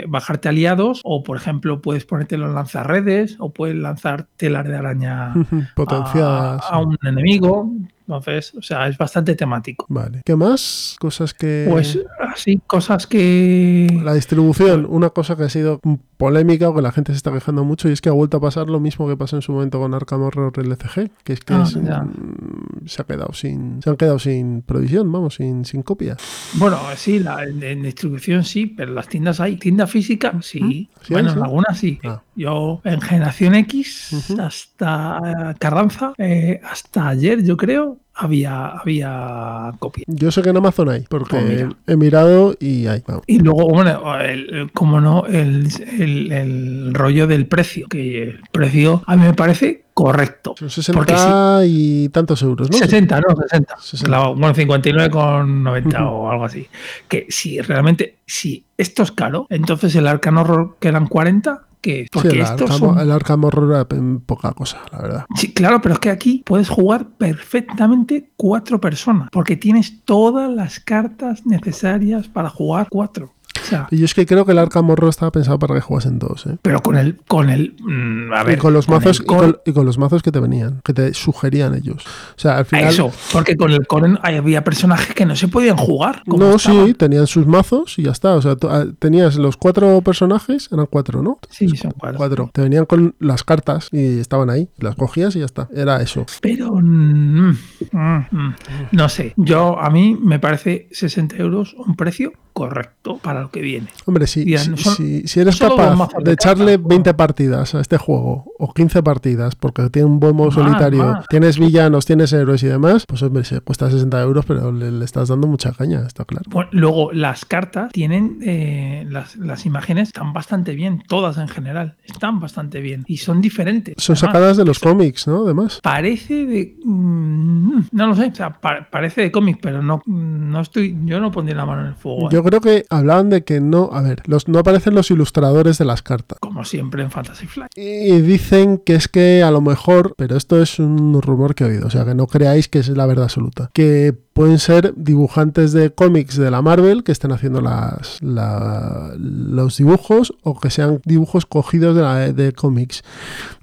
Speaker 2: bajarte aliados o, por ejemplo, puedes ponértelo en lanzarredes o puedes lanzar telas de araña a,
Speaker 1: Potenciadas.
Speaker 2: a un enemigo. Entonces, o sea, es bastante temático.
Speaker 1: Vale. ¿Qué más? Cosas que...
Speaker 2: Pues así, cosas que...
Speaker 1: La distribución, una cosa que ha sido polémica o que la gente se está quejando mucho y es que ha vuelto a pasar lo mismo que pasó en su momento con Arkham Horror LCG, que es que
Speaker 2: Ah,
Speaker 1: es, mm, se ha quedado sin se han quedado sin provisión, vamos, sin, sin copia.
Speaker 2: Bueno, sí, la, en, distribución sí, pero las tiendas hay. Tienda física, sí.
Speaker 1: Sí,
Speaker 2: bueno, en algunas sí.
Speaker 1: Ah.
Speaker 2: Yo en Generación X, hasta Carranza, eh, hasta ayer, yo creo, había, había copia.
Speaker 1: Yo sé que en Amazon hay, porque
Speaker 2: Pues
Speaker 1: he mirado y hay. vamos.
Speaker 2: Y luego, bueno, el- como no, el, el- el rollo del precio, que el precio a mí me parece correcto.
Speaker 1: Son
Speaker 2: Porque
Speaker 1: 60 y tantos euros, ¿no?
Speaker 2: 60, no, 60.
Speaker 1: 60.
Speaker 2: Claro, bueno, 59,90 o algo así. Que si realmente, si esto es caro, entonces el Arcan Horror que eran 40, que porque
Speaker 1: Sí, el,
Speaker 2: estos
Speaker 1: Arkham,
Speaker 2: son...
Speaker 1: el Arkham Horror era poca cosa, la verdad.
Speaker 2: Sí, claro, pero es que aquí puedes jugar perfectamente cuatro personas, porque tienes todas las cartas necesarias para jugar cuatro. Sea,
Speaker 1: Y yo es que creo que el Arkham Horror estaba pensado para que jugasen todos, ¿eh?
Speaker 2: pero con el, con el, mm, a ver,
Speaker 1: y con los mazos
Speaker 2: el
Speaker 1: y
Speaker 2: core-
Speaker 1: con, y con los mazos que te venían, que te sugerían ellos. O sea, al final
Speaker 2: Eso, porque con el core había personajes que no se podían jugar. como
Speaker 1: No,
Speaker 2: estaban.
Speaker 1: sí, tenían sus mazos y ya está. O sea, ah, tenías los cuatro personajes, eran cuatro, ¿no?
Speaker 2: Sí, son cuatro.
Speaker 1: Cuatro. Te venían con las cartas y estaban ahí. Las cogías y ya está. Era eso.
Speaker 2: Pero mm, mm, mm, no sé, yo a mí me parece 60 euros un precio correcto para lo que viene.
Speaker 1: Hombre, si, si,
Speaker 2: no son-
Speaker 1: si- si eres capaz de echarle
Speaker 2: cartas,
Speaker 1: 20 partidas a este juego o 15 partidas porque tiene un buen modo
Speaker 2: Más,
Speaker 1: solitario,
Speaker 2: más.
Speaker 1: tienes villanos, tienes héroes y demás, pues hombre, se cuesta 60 euros, pero le, le estás dando mucha caña, está claro.
Speaker 2: Bueno, luego las cartas tienen eh, las, las imágenes están bastante bien, todas en general están bastante bien y son diferentes.
Speaker 1: Son
Speaker 2: Además,
Speaker 1: sacadas de los cómics, ¿no? Además.
Speaker 2: Parece de. mm, no lo sé, o sea, pa- parece de cómic, pero no, no estoy. Yo no pondría la mano en el fuego. ¿eh?
Speaker 1: Yo creo que hablaban de que no, a ver, los, no aparecen los ilustradores de las cartas.
Speaker 2: Como siempre en Fantasy Flight.
Speaker 1: Y dicen que es que a lo mejor, pero esto es un rumor que he oído, o sea que no creáis que es la verdad absoluta, que pueden ser dibujantes de cómics de la Marvel que estén haciendo las, la- los dibujos o que sean dibujos cogidos de, la- de cómics.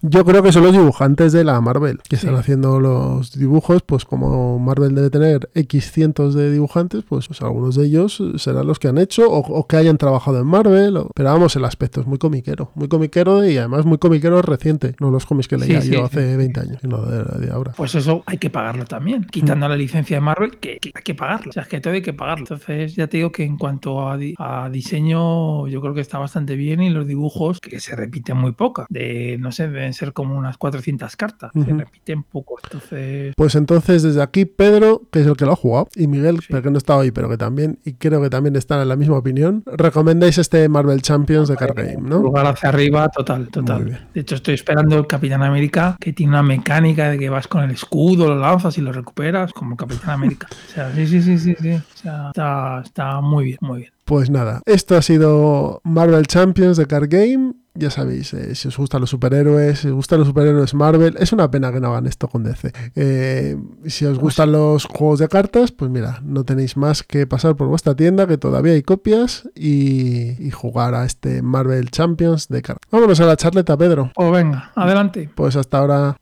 Speaker 1: Yo creo que son los dibujantes de la Marvel que están haciendo los dibujos, pues como Marvel debe tener X cientos de dibujantes, pues, pues algunos de ellos serán los que han hecho o, o que hayan trabajado en Marvel. o- pero vamos, el aspecto es muy comiquero, muy comiquero y además muy comiquero reciente, no los cómics que leía
Speaker 2: sí,
Speaker 1: yo
Speaker 2: sí,
Speaker 1: hace
Speaker 2: sí.
Speaker 1: 20 años, sino de, de ahora.
Speaker 2: Pues eso hay que pagarlo también. Quitando la licencia de Marvel, que, que hay que pagarlo. O sea, es que todo hay que pagarlo. Entonces, ya te digo que en cuanto a, di- a diseño, yo creo que está bastante bien y los dibujos, que se repiten muy pocas. De, no sé, deben ser como unas 400 cartas. Se repiten poco. Entonces,
Speaker 1: Pues entonces desde aquí Pedro, que es el que lo ha jugado, y Miguel,
Speaker 2: Sí.
Speaker 1: que no está hoy, pero que también, y creo que también están en la misma opinión, recomendáis este Marvel Champions de Card Game, ¿no?
Speaker 2: Lugar hacia arriba, total, total. De hecho, estoy esperando el Capitán América, que tiene una mecánica de que vas con el escudo, lo lanzas y lo recuperas, como Capitán América. O sea, sí, sí, sí, sí, sí. O sea, está, está muy bien, muy bien.
Speaker 1: Pues nada, esto ha sido Marvel Champions de Card Game. Ya sabéis, eh, si os gustan los superhéroes, si os gustan los superhéroes Marvel, es una pena que no hagan esto con DC. Eh, si os gustan los juegos de cartas, pues mira, no tenéis más que pasar por vuestra tienda, que todavía hay copias, y, y jugar a este Marvel Champions de Card. Vámonos a la charleta, Pedro.
Speaker 2: Pues venga, adelante.
Speaker 1: Pues hasta ahora.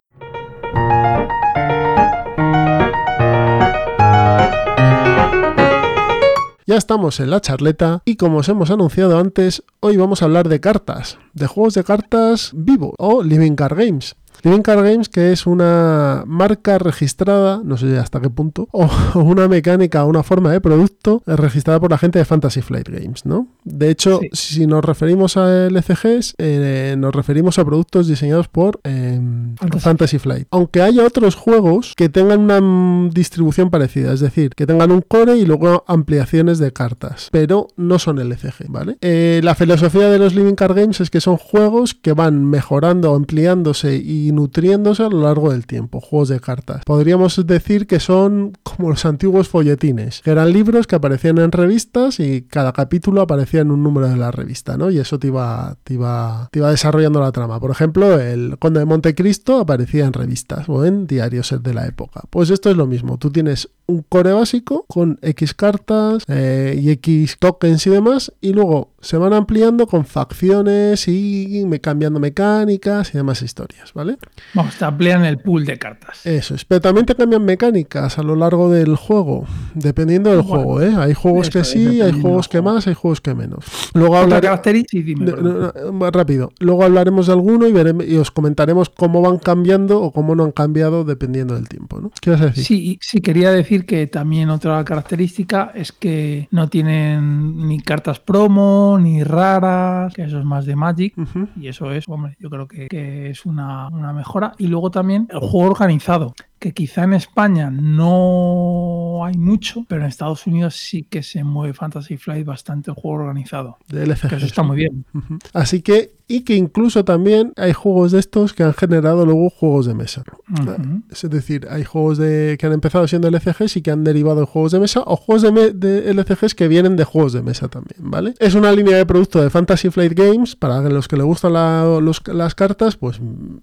Speaker 1: Ya estamos en la charleta y como os hemos anunciado antes, hoy vamos a hablar de cartas, de juegos de cartas vivo o Living Card Games. Living Card Games, que es una marca registrada, no sé hasta qué punto, o una mecánica, una forma de producto registrada por la gente de Fantasy Flight Games, ¿no? De hecho,
Speaker 2: Sí.
Speaker 1: si nos referimos a LCGs, eh, nos referimos a productos diseñados por eh,
Speaker 2: Fantasy.
Speaker 1: Fantasy Flight. Aunque haya otros juegos que tengan una distribución parecida, es decir, que tengan un core y luego ampliaciones de cartas, pero no son LCG, ¿vale? Eh, la filosofía de los Living Card Games es que son juegos que van mejorando, ampliándose y nutriéndose a lo largo del tiempo, juegos de cartas. Podríamos decir que son como los antiguos folletines, que eran libros que aparecían en revistas y cada capítulo aparecía en un número de la revista, ¿no? Y eso te iba, te iba, te iba desarrollando la trama. Por ejemplo, el Conde de Montecristo aparecía en revistas o en diarios de la época. Pues esto es lo mismo, tú tienes un core básico con X cartas eh, y X tokens y demás, y luego se van ampliando con facciones y me cambiando mecánicas y demás historias, ¿vale?
Speaker 2: Vamos, te amplían el pool de cartas.
Speaker 1: Eso es, pero también te cambian mecánicas a lo largo del juego, dependiendo del
Speaker 2: Bueno,
Speaker 1: juego, ¿eh? Hay juegos
Speaker 2: eso
Speaker 1: que sí, hay juegos que más, hay juegos que menos. Luego hablaré...
Speaker 2: sí, dime,
Speaker 1: No,
Speaker 2: perdón.
Speaker 1: no, no, rápido. Luego hablaremos de alguno y, veremos, y os comentaremos cómo van cambiando o cómo no han cambiado dependiendo del tiempo, ¿no? ¿Qué vas a decir?
Speaker 2: Sí, sí, quería decir que también otra característica es que no tienen ni cartas promo, ni raras, que eso es más de Magic. Y eso es, hombre, yo creo que, que es una, una mejora. Y luego también el juego organizado, que quizá en España no hay mucho, pero en Estados Unidos sí que se mueve Fantasy Flight bastante el juego organizado.
Speaker 1: De LCG.
Speaker 2: Que eso está muy bien.
Speaker 1: Así que, y que incluso también hay juegos de estos que han generado luego juegos de mesa.
Speaker 2: Ujú.
Speaker 1: Es decir, hay juegos de, que han empezado siendo LCGs y que han derivado en juegos de mesa o juegos de, me- de LCGs que vienen de juegos de mesa también, ¿vale? Es una línea de producto de Fantasy Flight Games, para los que les gustan la- los- las cartas, pues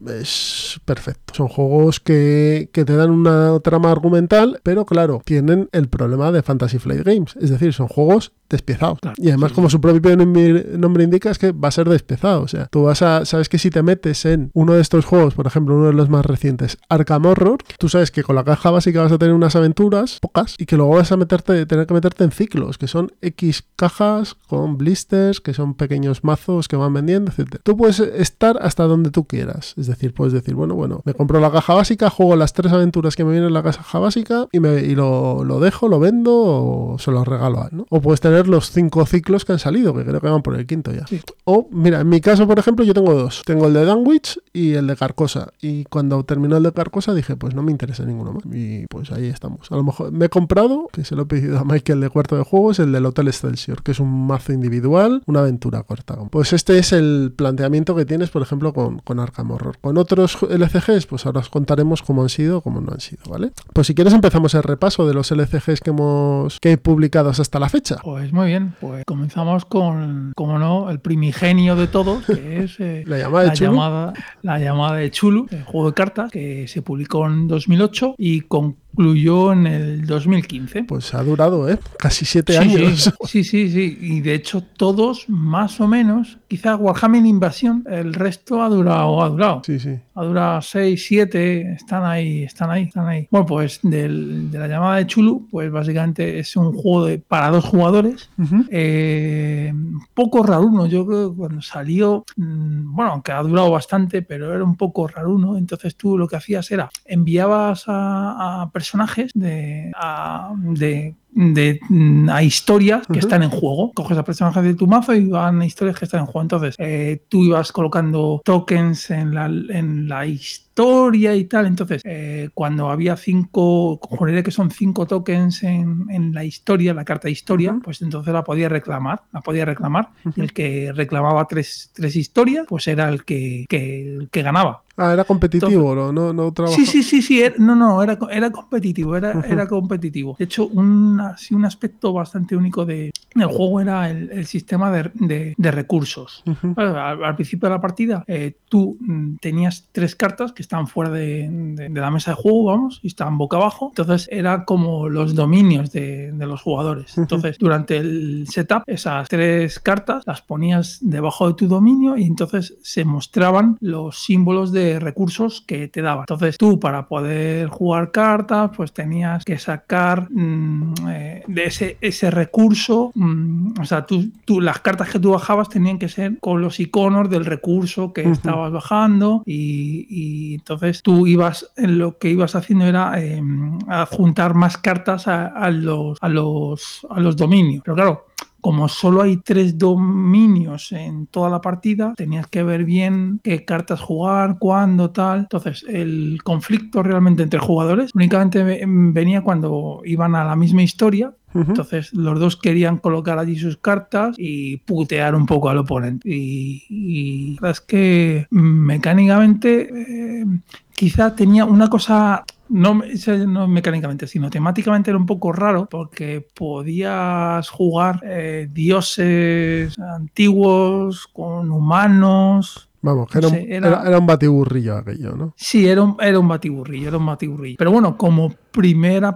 Speaker 1: es perfecto. Son juegos que, que te dan una trama argumental, pero claro, tienen el problema de Fantasy Flight Games, es decir, son juegos despiezados.
Speaker 2: Claro,
Speaker 1: y además,
Speaker 2: sí,
Speaker 1: como su propio nombre, indica, es que va a ser despiezado. O sea, tú vas a, sabes que si te metes en uno de estos juegos, por ejemplo, uno de los más recientes, Arkham Horror, tú sabes que con la caja básica vas a tener unas aventuras, pocas, y que luego vas a meterte, tener que meterte en ciclos, que son X cajas con blisters, que son pequeños mazos que van vendiendo, etcétera. Tú puedes estar hasta donde tú quieras. Es decir, puedes decir, bueno, bueno, me compro la caja básica, juego las tres aventuras que me vienen en la caja básica y, me, y lo, lo dejo, lo vendo o se lo regalo a él, ¿no? O puedes tener los cinco ciclos que han salido, que creo que van por el quinto ya.
Speaker 2: Sí.
Speaker 1: O, mira, en mi caso, por ejemplo, yo tengo dos. Tengo el de Danwich y el de Carcosa. Y cuando terminó el de Carcosa dije, pues no me interesa ninguno más. Y pues ahí estamos. A lo mejor me he comprado, que se lo he pedido a Michael de cuarto de juegos, el del Hotel Excelsior, que es un mazo individual, una aventura corta. Pues este es el planteamiento que tienes, por ejemplo, con, con Arkham Horror. Con otros LCGs, pues ahora os contaremos cómo han sido cómo no han sido, ¿vale? Pues si quieres empezamos el repaso de los LCGs que hemos que hay publicados hasta la fecha.
Speaker 2: Pues muy bien, pues comenzamos con, como no, el primigenio de todos, que es eh,
Speaker 1: La llamada de
Speaker 2: la,
Speaker 1: Chulu.
Speaker 2: llamada, la llamada de Chulu, el juego de cartas, que se publicó en 2008 y con incluyó en el 2015.
Speaker 1: Pues ha durado, ¿eh? Casi siete
Speaker 2: Sí,
Speaker 1: años.
Speaker 2: Sí, sí, sí. Y de hecho, todos más o menos, quizá Warhammer Invasión, el resto ha durado, ha durado.
Speaker 1: Sí, sí.
Speaker 2: Ha durado 6, 7, están ahí, están ahí, están ahí. Bueno, pues del- de la llamada de Chulu, pues básicamente es un juego de, para dos jugadores. Eh, un poco raruno, yo creo que cuando salió, mm, bueno, aunque ha durado bastante, pero era un poco raruno. Entonces tú lo que hacías era enviabas a, a personajes de, a, de de, mm, a historias que están en juego. Coges a personajes de tu mazo y van a historias que están en juego. Entonces, eh, tú ibas colocando tokens en la, en la historia y tal. Entonces, eh, cuando había cinco, juraría que son cinco tokens en, en la historia, la carta de historia, pues entonces la podía reclamar. La podía reclamar. Y el que reclamaba tres, tres historias, pues era el que, que, el que ganaba.
Speaker 1: Ah, era competitivo, ¿no? No, no
Speaker 2: Sí, sí, sí, sí. era- no, no, era, era competitivo, era, era competitivo. De hecho, un, un aspecto bastante único de, del juego era el, el sistema de, de- de recursos. Al, al principio de la partida, eh, tú mm, tenías tres cartas que estaban fuera de, de- la mesa de juego, vamos, y estaban boca abajo. Entonces, era como los dominios de, de los jugadores. Entonces, durante el setup, esas tres cartas las ponías debajo de tu dominio y entonces se mostraban los símbolos de recursos que te daban. Entonces, tú para poder jugar cartas, pues tenías que sacar mm, eh, de ese, ese recurso, mm, o sea, tú, tú- las cartas que tú bajabas tenían que ser con los iconos del recurso que estabas bajando y, y entonces tú ibas, en lo que ibas haciendo era eh, adjuntar más cartas a, a los, a, los, a los dominios. Pero claro, como solo hay tres dominios en toda la partida, tenías que ver bien qué cartas jugar, cuándo, tal. Entonces, el conflicto realmente entre jugadores únicamente ve- venía cuando iban a la misma historia. Entonces, los dos querían colocar allí sus cartas y putear un poco al oponente. Y, la verdad es que mm, mecánicamente, eh, quizá tenía una cosa no, no mecánicamente, sino temáticamente era un poco raro porque podías jugar eh, dioses antiguos con humanos.
Speaker 1: Vamos, que
Speaker 2: No
Speaker 1: era, un,
Speaker 2: sé, era-
Speaker 1: era- era un batiburrillo aquello, ¿no?
Speaker 2: Sí, era un, era un batiburrillo, era un batiburrillo. Pero bueno, como primera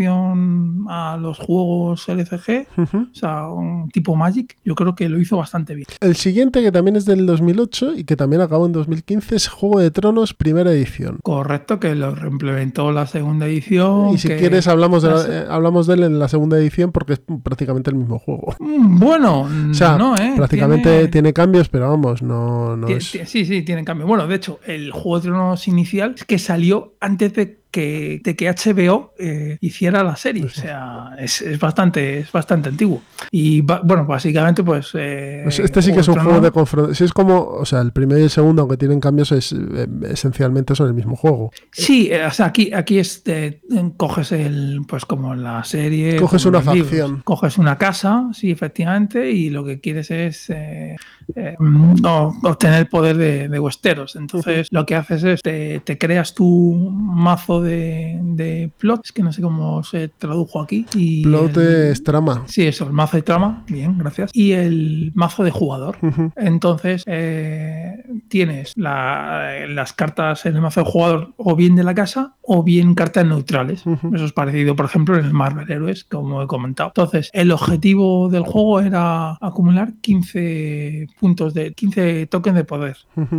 Speaker 2: aproximación a los juegos LCG, o sea, un tipo Magic, yo creo que lo hizo bastante bien.
Speaker 1: El siguiente, que también es del 2008 y que también acabó en 2015, es Juego de Tronos, primera edición.
Speaker 2: Correcto, que lo reimplementó la segunda edición.
Speaker 1: y si
Speaker 2: que-
Speaker 1: quieres hablamos de, la- eh, hablamos de él en la segunda edición porque es prácticamente el mismo juego.
Speaker 2: Mm, Bueno,
Speaker 1: O sea,
Speaker 2: no, ¿eh?
Speaker 1: prácticamente
Speaker 2: Tiene-
Speaker 1: tiene... cambios, pero vamos, no, no es...
Speaker 2: Sí, sí, tienen cambio. Bueno, de hecho, el Juego de Tronos inicial es que salió antes de que, de que HBO eh, hiciera la serie. O sea, es, es bastante, es bastante antiguo. Y bueno, básicamente, pues. eh,
Speaker 1: Pues este sí que es un
Speaker 2: Juego
Speaker 1: de confrontación. Sí, es como, o sea, el primero y el segundo, aunque tienen cambios, es eh, esencialmente son el mismo juego.
Speaker 2: Sí, eh, o sea, aquí, aquí es de- coges el, pues como la serie.
Speaker 1: Coges una
Speaker 2: los libros.
Speaker 1: facción.
Speaker 2: Coges una casa, sí, efectivamente, y lo que quieres es eh, eh, no, obtener el poder de, de Westeros. Entonces, lo que haces es te, te creas tu mazo de, de plots, que no sé cómo se tradujo aquí. Y
Speaker 1: Plot
Speaker 2: el-
Speaker 1: es trama.
Speaker 2: Sí, eso, el mazo de trama, bien, gracias. Y el mazo de jugador. Entonces, eh, tienes la- las cartas en el mazo de jugador o bien de la casa o bien cartas neutrales. Eso es parecido, por ejemplo, en el Marvel Heroes, como he comentado. Entonces, el objetivo del juego era acumular 15 puntos de 15 tokens de poder.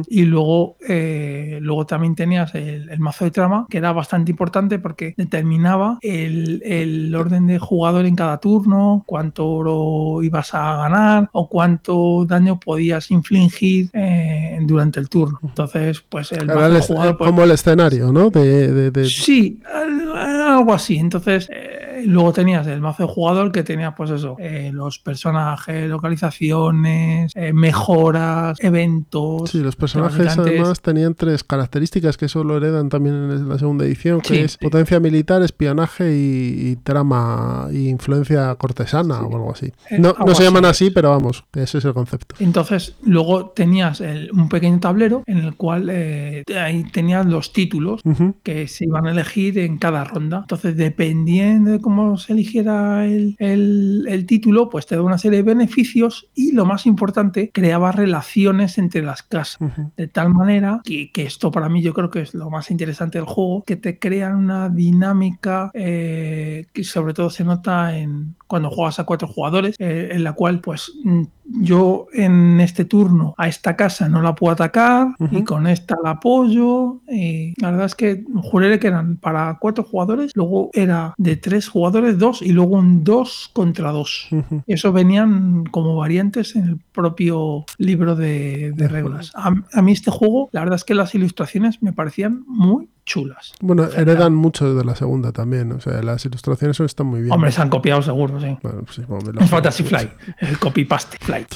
Speaker 2: Y luego, eh, luego también tenías el, el mazo de trama, que era bastante importante porque determinaba el, el orden de jugador en cada turno, cuánto oro ibas a ganar o cuánto daño podías infligir eh, durante el turno. Entonces, pues el
Speaker 1: el
Speaker 2: jugador... pues,
Speaker 1: como el escenario, ¿no? De, de- de-
Speaker 2: Sí, al- algo así. Entonces, eh, luego tenías el mazo de jugador que tenía, pues eso, eh, los personajes, localizaciones, eh, mejoras, eventos.
Speaker 1: Sí, los personajes además tenían tres características que eso lo heredan también en la segunda edición, que
Speaker 2: Sí,
Speaker 1: es
Speaker 2: sí.
Speaker 1: potencia militar, espionaje y, y trama y influencia cortesana o algo así.
Speaker 2: Eh,
Speaker 1: No, no se llaman
Speaker 2: así.
Speaker 1: pero vamos, ese es el concepto.
Speaker 2: Entonces, luego tenías el- un pequeño tablero en el cual eh, ahí tenías los títulos que se iban a elegir en cada ronda. Entonces, dependiendo de como se eligiera el, el- el título, pues te da una serie de beneficios y lo más importante, creaba relaciones entre las casas. De tal manera que, que esto para mí yo creo que es lo más interesante del juego, que te crean una dinámica eh, que sobre todo se nota en cuando juegas a cuatro jugadores, eh, en la cual pues mm, yo en este turno a esta casa no la puedo atacar y con esta la apoyo. Y la verdad es que juré que eran para cuatro jugadores, luego era de tres jugadores, dos y luego un dos contra dos.
Speaker 1: Ujú.
Speaker 2: Eso venían como variantes en el propio libro de, de reglas. A, a mí este juego, la verdad es que las ilustraciones me parecían muy chulas.
Speaker 1: Bueno, heredan mucho de la segunda también. O sea, las ilustraciones están muy bien.
Speaker 2: Hombre, se han copiado seguro, sí.
Speaker 1: Bueno, sí, hombre, lo-
Speaker 2: Es Fantasy Flight, el copy-paste Flight.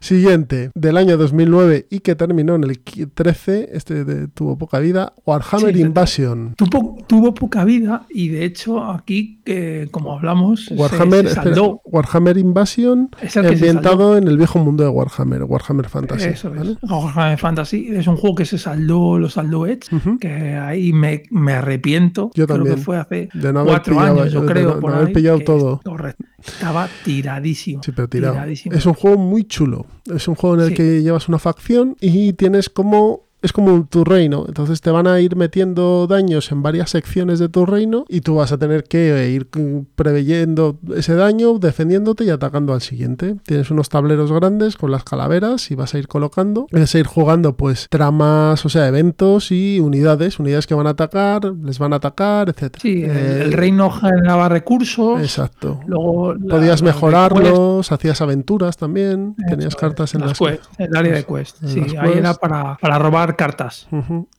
Speaker 1: Siguiente, del año 2009 y que terminó en el 13, este de- tuvo poca vida, Warhammer
Speaker 2: Sí,
Speaker 1: Invasion.
Speaker 2: Tuvo, tuvo poca vida y de hecho aquí, que, como hablamos,
Speaker 1: Warhammer,
Speaker 2: se, saldó.
Speaker 1: Warhammer Invasion
Speaker 2: Es el
Speaker 1: ambientado en el viejo mundo de Warhammer, Warhammer Fantasy.
Speaker 2: Eso es.
Speaker 1: ¿vale?
Speaker 2: Warhammer Fantasy es un juego que se saldó, lo saldó Edge,
Speaker 1: Ujú.
Speaker 2: que ahí me, me arrepiento.
Speaker 1: Yo
Speaker 2: Creo
Speaker 1: también.
Speaker 2: que fue hace
Speaker 1: De no haber
Speaker 2: cuatro
Speaker 1: pillado-
Speaker 2: años, yo
Speaker 1: de
Speaker 2: creo.
Speaker 1: no-
Speaker 2: por
Speaker 1: haber
Speaker 2: ahí,
Speaker 1: pillado todo.
Speaker 2: correcto. Estaba tiradísimo.
Speaker 1: Sí, pero tirado.
Speaker 2: tiradísimo.
Speaker 1: Es un juego muy chulo. Es un juego en el
Speaker 2: Sí.
Speaker 1: que llevas una facción y tienes como. Es como tu reino. Entonces te van a ir metiendo daños en varias secciones de tu reino y tú vas a tener que eh, ir preveyendo ese daño, defendiéndote y atacando al siguiente. Tienes unos tableros grandes con las calaveras y vas a ir colocando. Vas a ir jugando pues tramas, o sea, eventos y unidades. Unidades que van a atacar, les van a atacar, etc.
Speaker 2: Sí, el, el reino generaba recursos.
Speaker 1: Exacto.
Speaker 2: Luego
Speaker 1: Podías mejorarlos, hacías aventuras también, tenías cartas en
Speaker 2: las
Speaker 1: las
Speaker 2: quests, el área de quest.
Speaker 1: en
Speaker 2: Sí,
Speaker 1: las
Speaker 2: ahí era para robar cartas.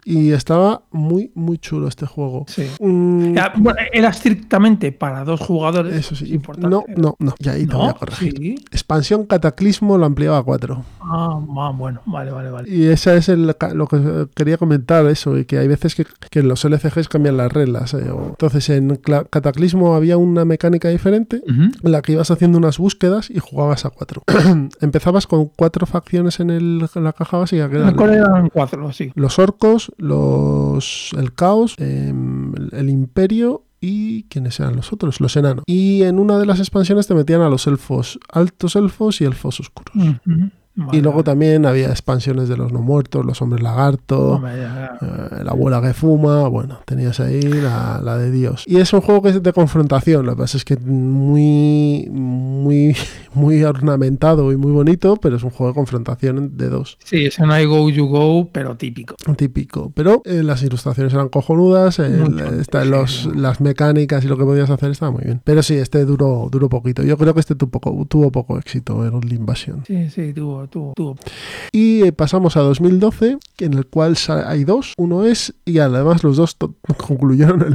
Speaker 1: Y estaba muy, muy chulo este juego.
Speaker 2: Sí.
Speaker 1: Mm.
Speaker 2: Era, bueno, era, estrictamente para dos jugadores.
Speaker 1: Eso sí.
Speaker 2: Importante.
Speaker 1: No, no, no. Y ahí te voy a corregir. Expansión Cataclismo lo ampliaba a cuatro.
Speaker 2: Ah, ah, bueno, vale, vale, vale.
Speaker 1: Y esa es lo que quería comentar, eso, y que hay veces que, los LCGs cambian las reglas. Eh, entonces, en Cataclismo había una mecánica diferente en la que ibas haciendo unas búsquedas y jugabas a cuatro. Empezabas con cuatro facciones en, la caja básica. Que eran,
Speaker 2: cuatro.
Speaker 1: Los orcos, los, el caos, em, el imperio y quiénes eran los otros, los enanos. Y en una de las expansiones te metían a los elfos, altos elfos y elfos oscuros.
Speaker 2: Mm,
Speaker 1: y luego también había expansiones de los no muertos, los hombres lagarto, eh, la abuela que fuma, bueno, tenías ahí la, la de Dios. Y es un juego que es de confrontación, lo que pasa es que muy, muy, muy ornamentado y muy bonito, pero es un juego de confrontación de dos.
Speaker 2: Sí, ese no hay go, you go, pero típico.
Speaker 1: típico. Pero eh, las ilustraciones eran cojonudas, el- los- las mecánicas y lo que podías hacer estaba muy bien. Pero sí, este duró, duró poquito. Yo creo que este tuvo poco, tuvo poco éxito, el Invasion.
Speaker 2: Sí, sí, tuvo, tuvo, tuvo.
Speaker 1: Y eh, pasamos a 2012, en el cual hay dos. Uno es, y además los dos concluyeron el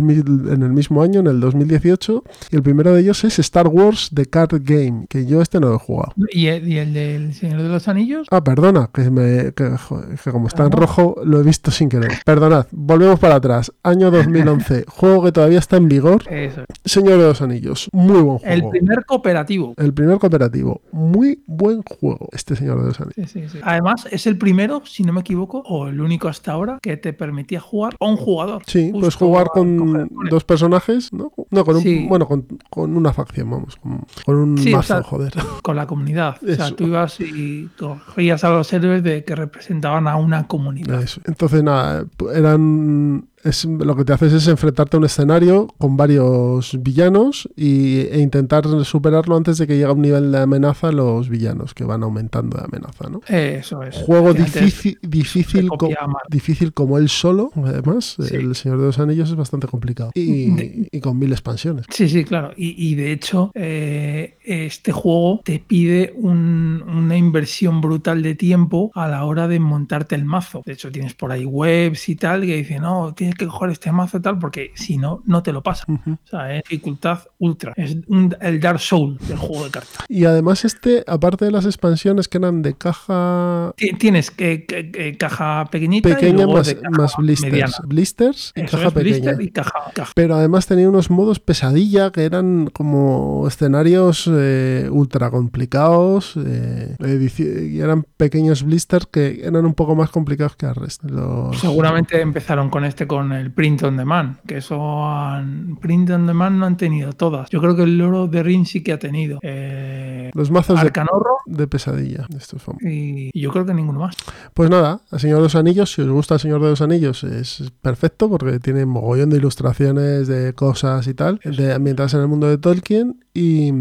Speaker 1: en el mismo año, en el 2018. Y el primero de ellos es Star Wars The Card Game, que yo este no lo he jugado.
Speaker 2: ¿Y el, y el del Señor de los Anillos?
Speaker 1: Ah, perdona, que, me, que, joder, que como está en
Speaker 2: Ah.
Speaker 1: rojo lo he visto sin querer. Perdonad, volvemos para atrás. Año 2011, juego que todavía está en vigor.
Speaker 2: Eso.
Speaker 1: Señor de los Anillos, muy buen
Speaker 2: El
Speaker 1: juego.
Speaker 2: primer cooperativo.
Speaker 1: El primer cooperativo, muy buen juego, este Señor de los Anillos.
Speaker 2: Sí, sí, sí. Además, es el primero, si no me equivoco, o el único hasta ahora, que te permitía jugar a un jugador.
Speaker 1: Sí,
Speaker 2: Justo
Speaker 1: puedes jugar con
Speaker 2: coger con
Speaker 1: dos personajes, ¿no? No, con un, bueno, con, con una facción, vamos, con, con un
Speaker 2: o
Speaker 1: mazo,
Speaker 2: sea,
Speaker 1: joder.
Speaker 2: con la comunidad. O sea,
Speaker 1: Eso.
Speaker 2: tú ibas y cogías a los héroes de que representaban a una comunidad.
Speaker 1: Eso. Entonces, nada, eran. Es, lo que te haces es enfrentarte a un escenario con varios villanos y, e intentar superarlo antes de que llegue a un nivel de amenaza los villanos, que van aumentando de amenaza, ¿no?
Speaker 2: Eso es.
Speaker 1: Juego difícil, difícil, co- difícil como él solo, además.
Speaker 2: Sí.
Speaker 1: El Señor de los Anillos es bastante complicado. Y, y con mil expansiones.
Speaker 2: Sí, sí, claro. Y, y de hecho, eh, este juego te pide un- una inversión brutal de tiempo a la hora de montarte el mazo. De hecho, tienes por ahí webs y tal que dicen, no, tienes que coger este mazo y tal, porque si no, no te lo pasa. O sea, es dificultad ultra. Es un- el Dark Soul del juego de cartas.
Speaker 1: Y además este, aparte de las expansiones que eran de caja
Speaker 2: Ti- Tienes que, que- que caja pequeñita y luego
Speaker 1: más,
Speaker 2: de caja
Speaker 1: más blisters.
Speaker 2: mediana.
Speaker 1: Blisters y
Speaker 2: Eso
Speaker 1: caja pequeña.
Speaker 2: blister y caja, caja.
Speaker 1: Pero además tenía unos modos pesadilla que eran como escenarios eh, ultra complicados eh, y eran pequeños blisters que eran un poco más complicados que el resto. Los-
Speaker 2: Seguramente empezaron con este con con el print on demand, que eso han, print on demand no han tenido todas. Yo creo que el loro de Ring sí que ha tenido. Eh,
Speaker 1: Los mazos de,
Speaker 2: Arcanorro
Speaker 1: de pesadilla. Estos famosos.
Speaker 2: y, y yo creo que ninguno más.
Speaker 1: Pues nada, El Señor de los Anillos, si os gusta El Señor de los Anillos, es perfecto porque tiene mogollón de ilustraciones, de cosas y tal, de ambientadas en el mundo de Tolkien y,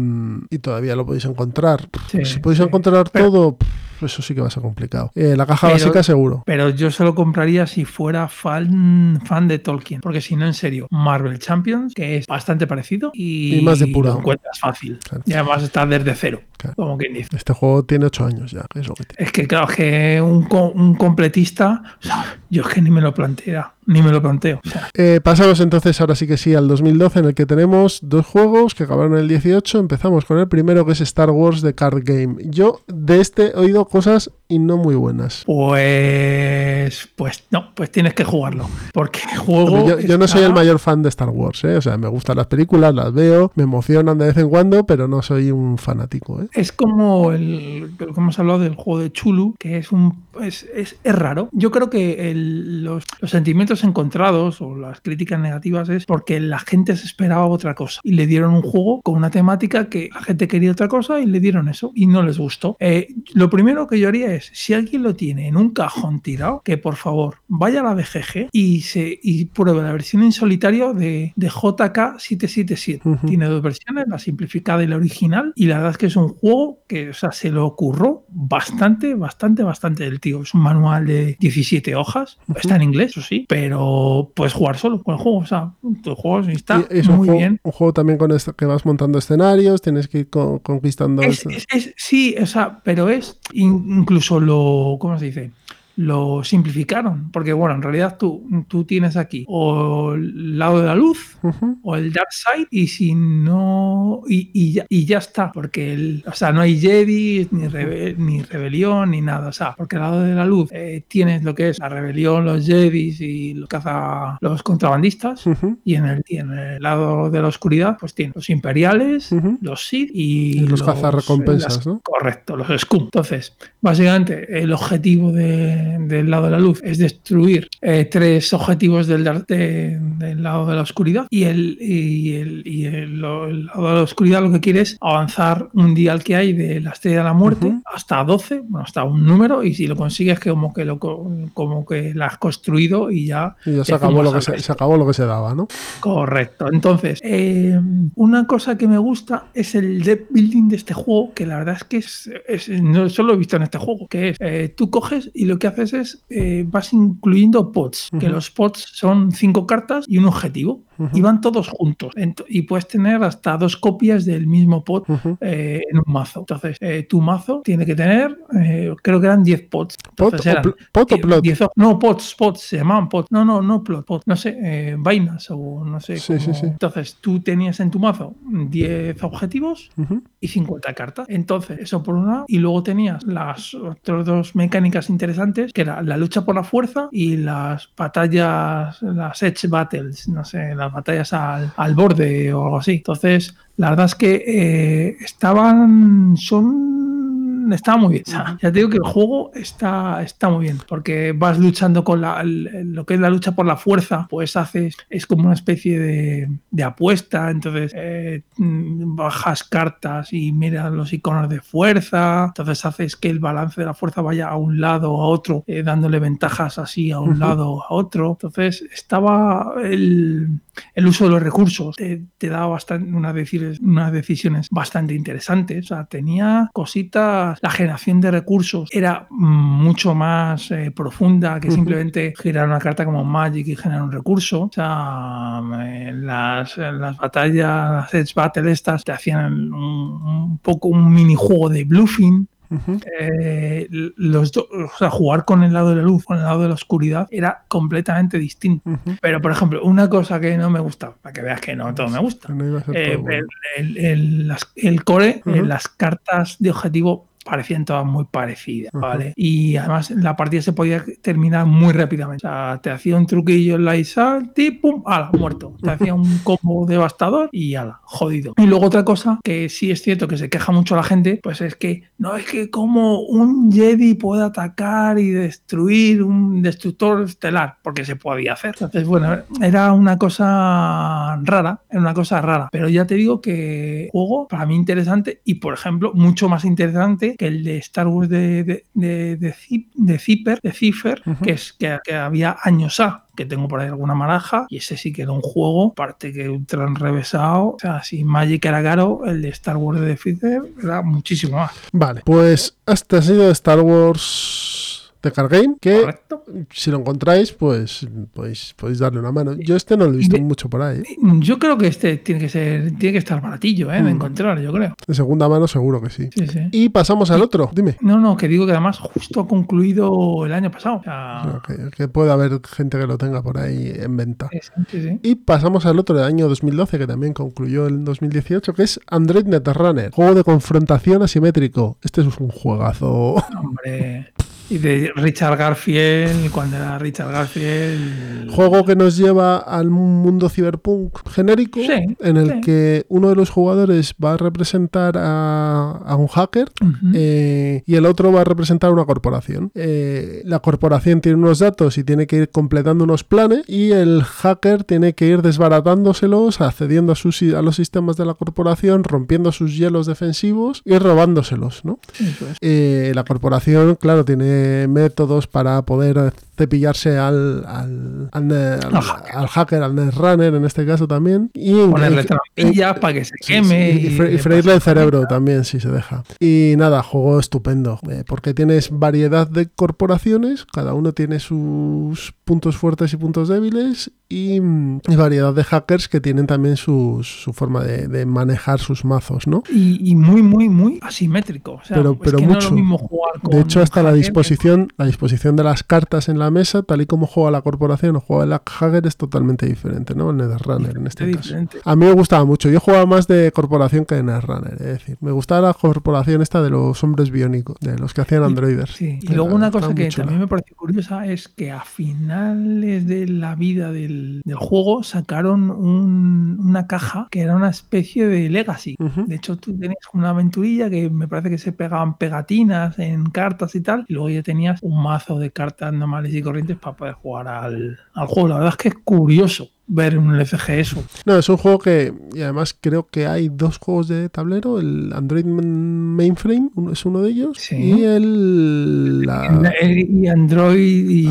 Speaker 1: y todavía lo podéis encontrar.
Speaker 2: Sí,
Speaker 1: si podéis
Speaker 2: sí.
Speaker 1: encontrar
Speaker 2: Pero-
Speaker 1: todo, pff, eso sí que va a ser complicado. Eh, la caja
Speaker 2: Pero-
Speaker 1: básica seguro.
Speaker 2: Pero yo se lo compraría si fuera fan, fan de Tolkien. Porque si no, en serio, Marvel Champions, que es bastante parecido y,
Speaker 1: Y más depurado.
Speaker 2: lo encuentras fácil.
Speaker 1: Claro.
Speaker 2: Y además está desde cero,
Speaker 1: Claro.
Speaker 2: como quien dice.
Speaker 1: Este juego tiene 8 años ya, es lo que tiene.
Speaker 2: Es que claro, es que un, co- un completista, o sea, yo es que ni me lo plantea, ni me lo planteo. O sea,
Speaker 1: Eh, pasamos entonces ahora sí que sí al 2012 en el que tenemos dos juegos que acabaron en el 18. Empezamos con el primero que es Star Wars The Card Game. Yo de este he oído cosas y no muy buenas.
Speaker 2: pues, pues no, pues tienes que jugarlo. Porque el juego.
Speaker 1: Yo, yo no soy el mayor fan de Star Wars, ¿eh? o sea, me gustan las películas, las veo, me emocionan de vez en cuando, pero no soy un fanático. ¿eh?
Speaker 2: Es como el, lo que hemos hablado del juego de Chulu, que es un es, es, es raro. Yo creo que el- los, los sentimientos encontrados o las críticas negativas es porque la gente se esperaba otra cosa y le dieron un juego con una temática que la gente quería otra cosa y le dieron eso y no les gustó. Eh, lo primero que yo haría es, si alguien lo tiene en un cajón tirado, que por favor vaya a la BGG y, se, y pruebe la versión en solitario de, de JK777.
Speaker 1: Ujú.
Speaker 2: Tiene dos versiones, la simplificada y la original, y la verdad es que es un juego que o sea, se lo ocurrió bastante, bastante, bastante el tío. Es un manual de 17 hojas, está en inglés, eso sí, pero puedes jugar solo con el juego, o sea, tu juego está
Speaker 1: Y es un
Speaker 2: muy
Speaker 1: juego,
Speaker 2: bien.
Speaker 1: un juego también con esto que vas montando escenarios, tienes que ir con- conquistando.
Speaker 2: Es, es- es- sí, o sea, pero es in- incluso lo, ¿cómo se dice? Lo simplificaron, porque bueno, en realidad tú, tú tienes aquí o el lado de la luz o el Dark Side y si no y, y ya, y ya está porque el, o sea no hay Jedi ni, rebe- ni rebelión ni nada o sea porque al lado de la luz eh, tienes lo que es la rebelión los Jedi y lo caza los contrabandistas y en el, y en el lado de la oscuridad pues tienes los imperiales los Sith y,
Speaker 1: Y los cazarrecompensas,
Speaker 2: las-
Speaker 1: ¿no?
Speaker 2: correcto los Scum. Entonces básicamente el objetivo de- del lado de la luz es destruir eh, tres objetivos del, de- del lado de la oscuridad y el, y el, y el- lo- el lado de la oscuridad lo que quiere es avanzar un dial que hay de la estrella de la muerte hasta 12, bueno, hasta un número y si lo consigues que como que lo co- como que la has construido y ya
Speaker 1: Y ya se acabó, lo que se acabó lo que se daba, ¿no?
Speaker 2: Correcto. Entonces, eh, una cosa que me gusta es el deck building de este juego, que la verdad es que es, es- no solo he visto en este juego, que es eh, tú coges y lo que haces es eh, vas incluyendo pods, que los pods son cinco cartas y un objetivo, Y van todos juntos. Y puedes tener hasta dos copias del mismo
Speaker 1: Ujú.
Speaker 2: eh, en un mazo. Entonces, eh, tu mazo tiene que tener, eh, creo que eran 10 pods.
Speaker 1: ¿Pot
Speaker 2: Entonces
Speaker 1: o,
Speaker 2: eran
Speaker 1: pot o
Speaker 2: Die-
Speaker 1: plot?
Speaker 2: 10 o- no, pots, pots, se llamaban pots. No, no, no plot, pot. No sé, vainas o no sé.
Speaker 1: Sí, sí, sí.
Speaker 2: Entonces, tú tenías en tu mazo 10 objetivos y 50 cartas. Entonces, eso por un lado. Y luego tenías las otras dos mecánicas interesantes, que era la lucha por la fuerza y las batallas, las edge battles, no sé, las batallas al, al borde o algo así. Entonces, la verdad es que eh, estaban, son, estaba muy bien. O sea, ya te digo que el juego está, está muy bien, porque vas luchando con la, el- lo que es la lucha por la fuerza, pues haces, es como una especie de, de apuesta, entonces eh, bajas cartas y miras los iconos de fuerza, entonces haces que el balance de la fuerza vaya a un lado o a otro, eh, dándole ventajas así a un lado o a otro. Entonces estaba el, el uso de los recursos, te, te daba bastante, unas, decisiones, unas decisiones bastante interesantes, o sea, tenía cositas, la generación de recursos era mucho más eh, profunda que simplemente girar una carta como Magic y generar un recurso. O sea, eh, las, las batallas, las Edge Battle estas te hacían un, un poco un minijuego de bluffing. Eh, los do- o sea, jugar con el lado de la luz, con el lado de la oscuridad, era completamente distinto. Pero, por ejemplo, una cosa que no me gusta, para que veas que no todo me gusta,
Speaker 1: no
Speaker 2: eh,
Speaker 1: todo bueno.
Speaker 2: el, el- el- las- el core,
Speaker 1: Ujú.
Speaker 2: las cartas de objetivo parecían todas muy parecidas, ¿vale? Y además la partida se podía terminar muy rápidamente. O sea, te hacía un truquillo en la Isal, y pum, ala, muerto. Te hacía un combo devastador y ala, jodido. Y luego otra cosa que sí es cierto que se queja mucho la gente, pues es que no es que como un Jedi puede atacar y destruir un destructor estelar, porque se podía hacer. Entonces, bueno, era una cosa rara, era una cosa rara. Pero ya te digo que juego para mí interesante y, por ejemplo, mucho más interesante que el de Star Wars de, de, de, de, Zip- de Zipper, de Cipher, que es que, que había años A que tengo por ahí alguna maraja y ese sí que era un juego, aparte que ultra enrevesado, o sea, si Magic era caro, el de Star Wars de Cipher era muchísimo más.
Speaker 1: Vale, pues este ha sido Star Wars Card Game, que
Speaker 2: ¿Correcto?
Speaker 1: si lo encontráis, pues podéis, podéis darle una mano. Yo este no lo he visto
Speaker 2: De-
Speaker 1: mucho por ahí. ¿eh?
Speaker 2: Yo creo que este tiene que ser, tiene que estar baratillo, ¿eh? De
Speaker 1: Mm.
Speaker 2: encontrar, yo creo.
Speaker 1: De segunda mano seguro que sí.
Speaker 2: Sí, sí.
Speaker 1: Y pasamos al otro, dime.
Speaker 2: No, no, que digo que además justo ha concluido el año pasado. O sea,
Speaker 1: Que, que puede haber gente que lo tenga por ahí en venta.
Speaker 2: sí, sí, sí.
Speaker 1: Y pasamos al otro del año 2012, que también concluyó en 2018, que es Android Netrunner, juego de confrontación asimétrico. Este es un juegazo.
Speaker 2: Hombre. Y de Richard Garfield, cuando era Richard Garfield.
Speaker 1: Juego que nos lleva al mundo cyberpunk genérico,
Speaker 2: Sí,
Speaker 1: en el
Speaker 2: sí.
Speaker 1: que uno de los jugadores va a representar a, a un hacker eh, y el otro va a representar a una corporación. Eh, la corporación tiene unos datos y tiene que ir completando unos planes y el hacker tiene que ir desbaratándoselos, accediendo a, sus, a los sistemas de la corporación, rompiendo sus hielos defensivos y robándoselos, ¿no? Eh, la corporación, claro, tiene métodos para poder cepillarse al, al, al, al-
Speaker 2: Al hacker.
Speaker 1: al hacker, al netrunner en este caso también. Y
Speaker 2: Ponerle trampillas para que se queme.
Speaker 1: sí, y, fre- y freírle el cerebro también, si se deja. Y nada, juego estupendo, eh, porque tienes variedad de corporaciones, cada uno tiene sus puntos fuertes y puntos débiles, y, mm, y variedad de hackers que tienen también sus- su forma de, de manejar sus mazos, ¿no?
Speaker 2: Y, y muy, muy, muy asimétrico. O sea,
Speaker 1: Pero-
Speaker 2: es
Speaker 1: pero
Speaker 2: que no es
Speaker 1: mucho.
Speaker 2: lo mismo jugar con
Speaker 1: De hecho, hasta la disposición, la disposición de las cartas en la mesa, tal y como juega la corporación o juega el hacker, es totalmente diferente, ¿no? El Netherrunner en este caso.
Speaker 2: diferente.
Speaker 1: A mí me gustaba mucho. Yo jugaba más de corporación que de Netrunner, es decir, me gustaba la corporación esta de los hombres biónicos, de los que hacían androiders.
Speaker 2: Sí, y luego una cosa que también me pareció curiosa es que a finales de la vida del, del juego sacaron un- una caja que era una especie de legacy. De hecho, tú tenías una aventurilla que me parece que se pegaban pegatinas en cartas y tal, y luego ya tenías un mazo de cartas normales y corrientes para poder jugar al, al juego. La verdad es que es curioso ver un LCG eso.
Speaker 1: No, es un juego que, y además creo que hay dos juegos de tablero, el Android Mainframe es uno de ellos,
Speaker 2: Sí.
Speaker 1: y el la-
Speaker 2: Y Android y...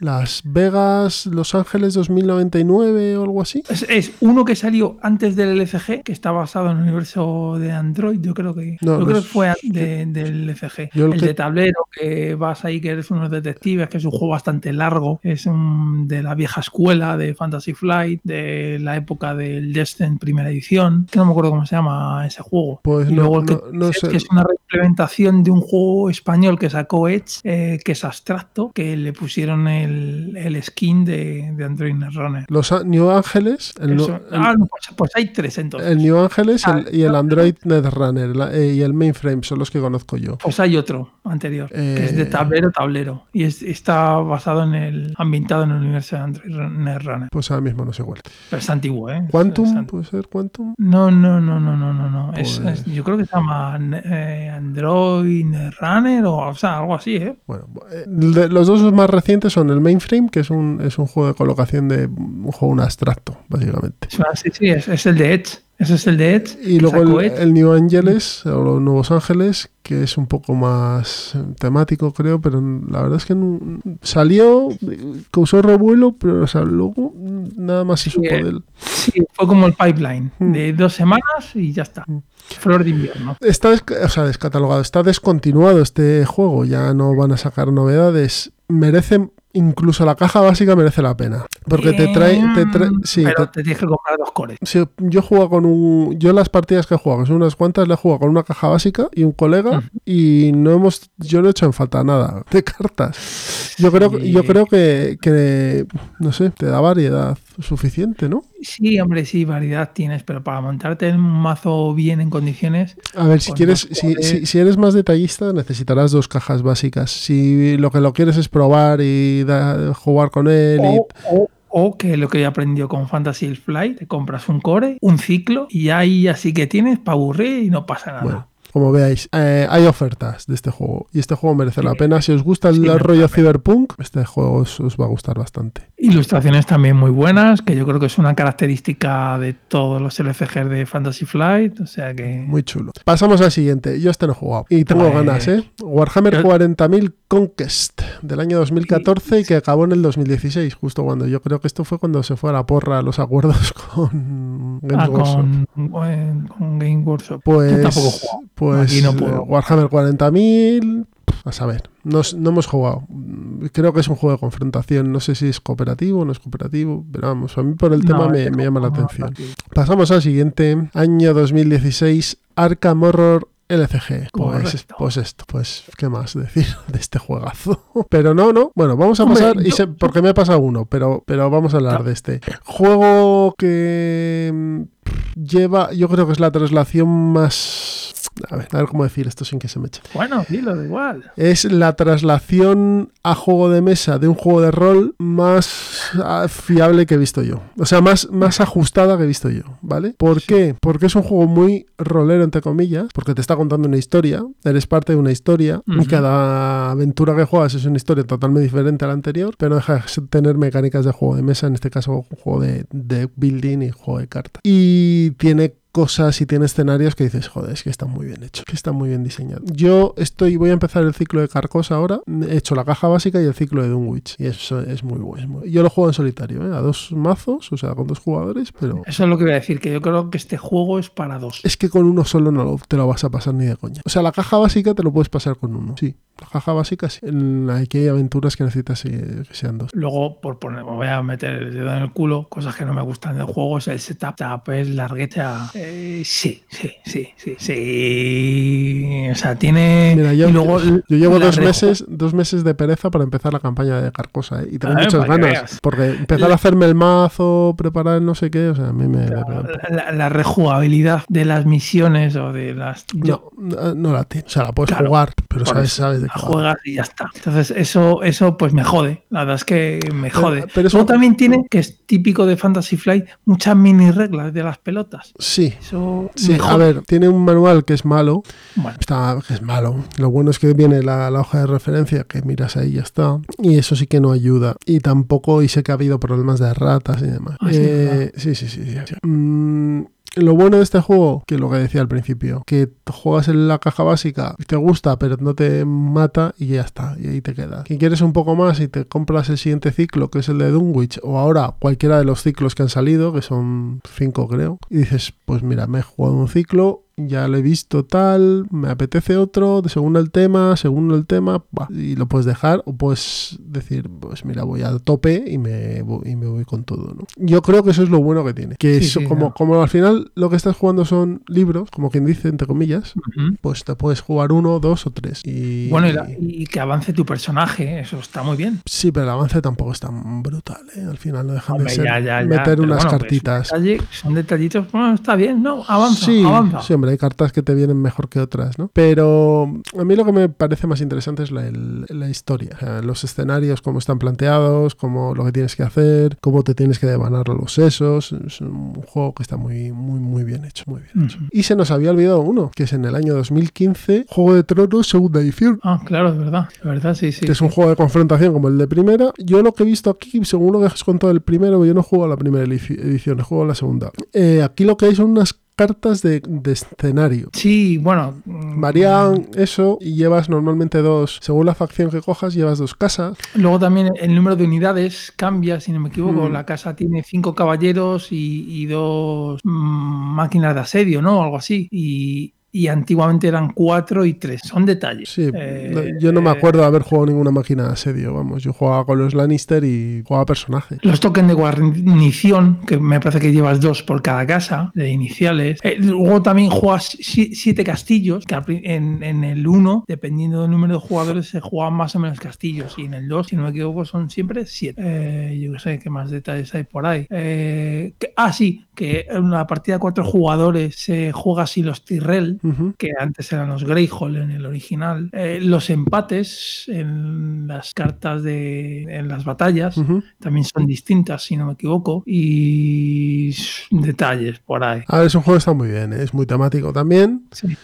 Speaker 1: Las Vegas, Los Ángeles 2099 o algo así.
Speaker 2: Es, es uno que salió antes del LCG, que está basado en el universo de Android. Yo creo que,
Speaker 1: No,
Speaker 2: yo
Speaker 1: no
Speaker 2: creo
Speaker 1: es-
Speaker 2: que fue de- del LCG.
Speaker 1: El que-
Speaker 2: de tablero, que vas ahí, que eres unos detectives, que es un juego bastante largo. Es un, de la vieja escuela de Fantasy Flight, de la época del Descent primera edición. Que no me acuerdo cómo se llama ese juego.
Speaker 1: Pues
Speaker 2: y
Speaker 1: no-
Speaker 2: luego el que,
Speaker 1: no- sé.
Speaker 2: que es una reimplementación de un juego español que sacó Edge, eh, que es abstracto, que le pusieron el, el skin de, de Android Netrunner.
Speaker 1: Los New Ángeles, el, el-
Speaker 2: Ah, pues, pues hay tres entonces.
Speaker 1: el New Ángeles
Speaker 2: Ah,
Speaker 1: y el Android Netrunner la- eh, y el Mainframe son los que conozco yo.
Speaker 2: Pues hay otro anterior, que es de
Speaker 1: Eh.
Speaker 2: tablero tablero. Y es- está basado en el. ambientado en el universo de Android Netrunner.
Speaker 1: Pues ahora mismo no sé cuál.
Speaker 2: Pero es antiguo, ¿eh? Es- es
Speaker 1: ¿Quantum? ¿Puede ser Quantum?
Speaker 2: No, no, no, no, no, no, no. Es-
Speaker 1: Pues-
Speaker 2: es- yo creo que se llama eh, Android Netrunner o, o sea, algo así, ¿eh?
Speaker 1: Bueno, eh, de- los dos más recientes son el Mainframe, que es un, es un juego de colocación de un juego un abstracto, básicamente.
Speaker 2: Es- Sí, sí, es, es el de Edge. Ese es el de Edge.
Speaker 1: Y luego el, New Angeles, o los Nuevos Ángeles, que es un poco más eh, temático, creo, pero la verdad es que no- salió, eh, causó revuelo, pero o sea, luego mm, nada más se
Speaker 2: Sí,
Speaker 1: supo
Speaker 2: eh.
Speaker 1: de él.
Speaker 2: Sí, fue como el pipeline.
Speaker 1: Mm.
Speaker 2: De dos semanas y ya está. Flor de invierno.
Speaker 1: Está o sea, descatalogado, está descontinuado este juego, ya no van a sacar novedades. Merece, incluso la caja básica merece la pena. Porque te trae, te trae- sí,
Speaker 2: Pero
Speaker 1: te-
Speaker 2: te tienes que comprar dos cores.
Speaker 1: Sí, yo juego con un. Yo las partidas que he jugado, que son unas cuantas, le he jugado con una caja básica y un colega y no hemos. Yo no he hecho en falta nada de cartas. Yo creo,
Speaker 2: Sí.
Speaker 1: yo creo que, que, no sé, te da variedad suficiente, ¿no?
Speaker 2: Sí, hombre, sí, variedad tienes, pero para montarte un mazo bien en condiciones.
Speaker 1: A ver, si
Speaker 2: con
Speaker 1: quieres, si, si- si eres más detallista, necesitarás dos cajas básicas. Si lo que lo quieres es probar y da- jugar con él y
Speaker 2: O, o- o que lo que he aprendido con Fantasy Flight, te compras un core, un ciclo y ahí así que tienes para aburrir y no pasa nada.
Speaker 1: Bueno, como veáis, eh, hay ofertas de este juego y este juego merece la pena. Si os gusta el
Speaker 2: Sí,
Speaker 1: rollo cyberpunk, este juego os, os va a gustar bastante.
Speaker 2: Ilustraciones también muy buenas, que yo creo que es una característica de todos los LCGs de Fantasy Flight, o sea que...
Speaker 1: Muy chulo. Pasamos al siguiente. Yo este no he jugado y tengo
Speaker 2: Pues-
Speaker 1: ganas, ¿eh? Warhammer
Speaker 2: Yo-
Speaker 1: 40.000 Conquest del año 2014 y que acabó en el 2016, justo cuando yo creo que esto fue cuando se fue a la porra los acuerdos con Games
Speaker 2: Ah,
Speaker 1: Workshop.
Speaker 2: con, Game Workshop.
Speaker 1: Pues,
Speaker 2: tampoco he jugado.
Speaker 1: Pues
Speaker 2: no
Speaker 1: eh,
Speaker 2: puedo.
Speaker 1: Warhammer 40.000, a saber, no, no hemos jugado. Creo que es un juego de confrontación, no sé si es cooperativo o no es cooperativo, pero vamos, a mí por el tema
Speaker 2: No,
Speaker 1: me, me llama la atención. Pasamos al siguiente, año 2016, Arkham Horror LCG. Pues, pues esto, pues, ¿qué más decir de este juegazo? Pero no, no. Bueno, vamos a
Speaker 2: Hombre,
Speaker 1: pasar, y porque me ha pasado uno, pero, pero vamos a hablar
Speaker 2: No.
Speaker 1: de este. Juego que mm, lleva, yo creo que es la traslación más... A ver, a ver cómo decir esto sin que se me eche.
Speaker 2: Bueno, dilo, da igual.
Speaker 1: Es la traslación a juego de mesa de un juego de rol más ah, fiable que he visto yo. O sea, más, más ajustada que he visto yo, ¿vale? ¿Por qué? Porque es un juego muy rolero, entre comillas, porque te está contando una historia, eres parte de una historia, y cada aventura que juegas es una historia totalmente diferente a la anterior, pero deja de tener mecánicas de juego de mesa, en este caso un juego de, de building y juego de cartas. Y tiene cosas y tiene escenarios que dices, joder, es que está muy bien hecho, que está muy bien diseñado. Yo estoy, voy a empezar el ciclo de Carcos ahora, he hecho la caja básica y el ciclo de Dunwich, y eso es muy bueno. Yo lo juego en solitario, ¿eh? a dos mazos, o sea, con dos jugadores, pero
Speaker 2: Eso es lo que voy a decir, que yo creo que este juego es para dos.
Speaker 1: es que con uno solo no te lo vas a pasar ni de coña. O sea, la caja básica te lo puedes pasar con uno, sí. Caja básica sí. Aquí hay aventuras que necesitas eh, que sean dos.
Speaker 2: Luego, por poner, me voy a meter el dedo en el culo, cosas que no me gustan del juego, es el setup, es largueta. Eh, sí, sí, sí, sí, sí. O sea, tiene.
Speaker 1: Mira, yo,
Speaker 2: y luego
Speaker 1: yo llevo dos meses, dos meses de pereza para empezar la campaña de Carcosa, ¿eh? y tengo
Speaker 2: Ah,
Speaker 1: muchas ganas. Porque empezar
Speaker 2: La-
Speaker 1: a hacerme el mazo, preparar el no sé qué, o sea, a mí me...
Speaker 2: la, la rejugabilidad de las misiones o de las. Yo,
Speaker 1: No, no, la tiene. O sea, la puedes
Speaker 2: Claro,
Speaker 1: jugar, pero sabes,
Speaker 2: eso,
Speaker 1: sabes de
Speaker 2: la juegas y ya está. Entonces, eso, eso pues me jode. La verdad es que me jode.
Speaker 1: pero eso-
Speaker 2: Luego también tiene, que es típico de Fantasy Flight, muchas mini reglas de las pelotas.
Speaker 1: Sí,
Speaker 2: Eso
Speaker 1: sí,
Speaker 2: me
Speaker 1: a ver, tiene un manual que es malo,
Speaker 2: Bueno,
Speaker 1: está, que es malo. Lo bueno es que viene la, la hoja de referencia, que miras ahí y ya está. Y eso sí que no ayuda. Y tampoco, y sé que ha habido problemas de ratas y demás.
Speaker 2: Ah, sí,
Speaker 1: Eh, sí, sí, sí. sí, sí. Mm, lo bueno de este juego, que lo que decía al principio, que juegas en la caja básica, te gusta, pero no te mata y ya está, y ahí te quedas. Si quieres un poco más y te compras el siguiente ciclo, que es el de Dunwich, o ahora cualquiera de los ciclos que han salido, que son cinco creo, y dices, pues mira, me he jugado un ciclo, ya lo he visto tal, me apetece otro, según el tema, según el tema, bah, y lo puedes dejar, o puedes decir, pues mira, voy a tope y me, voy, y me voy con todo, ¿no? Yo creo que eso es lo bueno que tiene, que
Speaker 2: Sí,
Speaker 1: eso,
Speaker 2: sí,
Speaker 1: como,
Speaker 2: no.
Speaker 1: como al final lo que estás jugando son libros, como quien dice, entre comillas, pues te puedes jugar uno, dos o tres. Y,
Speaker 2: Bueno, y, la- y que avance tu personaje, eso está muy bien.
Speaker 1: Sí, pero el avance tampoco es tan brutal, ¿eh? Al final no dejan de ser
Speaker 2: ya, ya, ya,
Speaker 1: meter unas
Speaker 2: bueno, pues,
Speaker 1: cartitas.
Speaker 2: detalle- son detallitos, bueno, está bien, ¿no? Avanza,
Speaker 1: sí,
Speaker 2: avanza.
Speaker 1: sí, hombre, hay cartas que te vienen mejor que otras, ¿no? Pero a mí lo que me parece más interesante es la, el- la historia. O sea, los escenarios, cómo están planteados, cómo lo que tienes que hacer, cómo te tienes que devanar los sesos. Es un juego que está muy, muy, muy bien hecho. Muy bien hecho. Y se nos había olvidado uno, que es en el año 2015, Juego de Tronos, segunda edición.
Speaker 2: Ah, claro, es verdad, es verdad, sí, sí.
Speaker 1: que es un juego de confrontación como el de primera. Yo lo que he visto aquí, según lo que has contado el primero, yo no juego a la primera edici- edición, juego a la segunda. Eh, aquí lo que hay son unas cartas de, de escenario.
Speaker 2: Sí, bueno. mm,
Speaker 1: Varían eso y llevas normalmente dos, según la facción que cojas, llevas dos casas.
Speaker 2: Luego también el número de unidades cambia, si no me equivoco.
Speaker 1: Mm.
Speaker 2: La casa tiene cinco caballeros y, y dos mm, máquinas de asedio, ¿no? Algo así. Y, y antiguamente eran cuatro y tres. Son detalles.
Speaker 1: Sí,
Speaker 2: Eh,
Speaker 1: no- yo no me acuerdo de haber jugado ninguna máquina de asedio, vamos. Yo jugaba con los Lannister y jugaba personaje.
Speaker 2: Los tokens de guarnición, que me parece que llevas dos por cada casa, de iniciales. Eh, luego también juegas si- siete castillos, que en, en el 1, dependiendo del número de jugadores, se juegan más o menos castillos. Y en el 2, si no me equivoco, son siempre siete. Eh, yo qué sé qué más detalles hay por ahí. Eh, que- ah, sí, que en una partida de cuatro jugadores se juega así los Tyrell, Que antes eran los Greyhall en el original. Eh, los empates en las cartas de. en las batallas también son distintas, si no me equivoco. Y detalles por ahí.
Speaker 1: A ver, ese juego está muy bien, ¿eh? es muy temático también.
Speaker 2: Sí,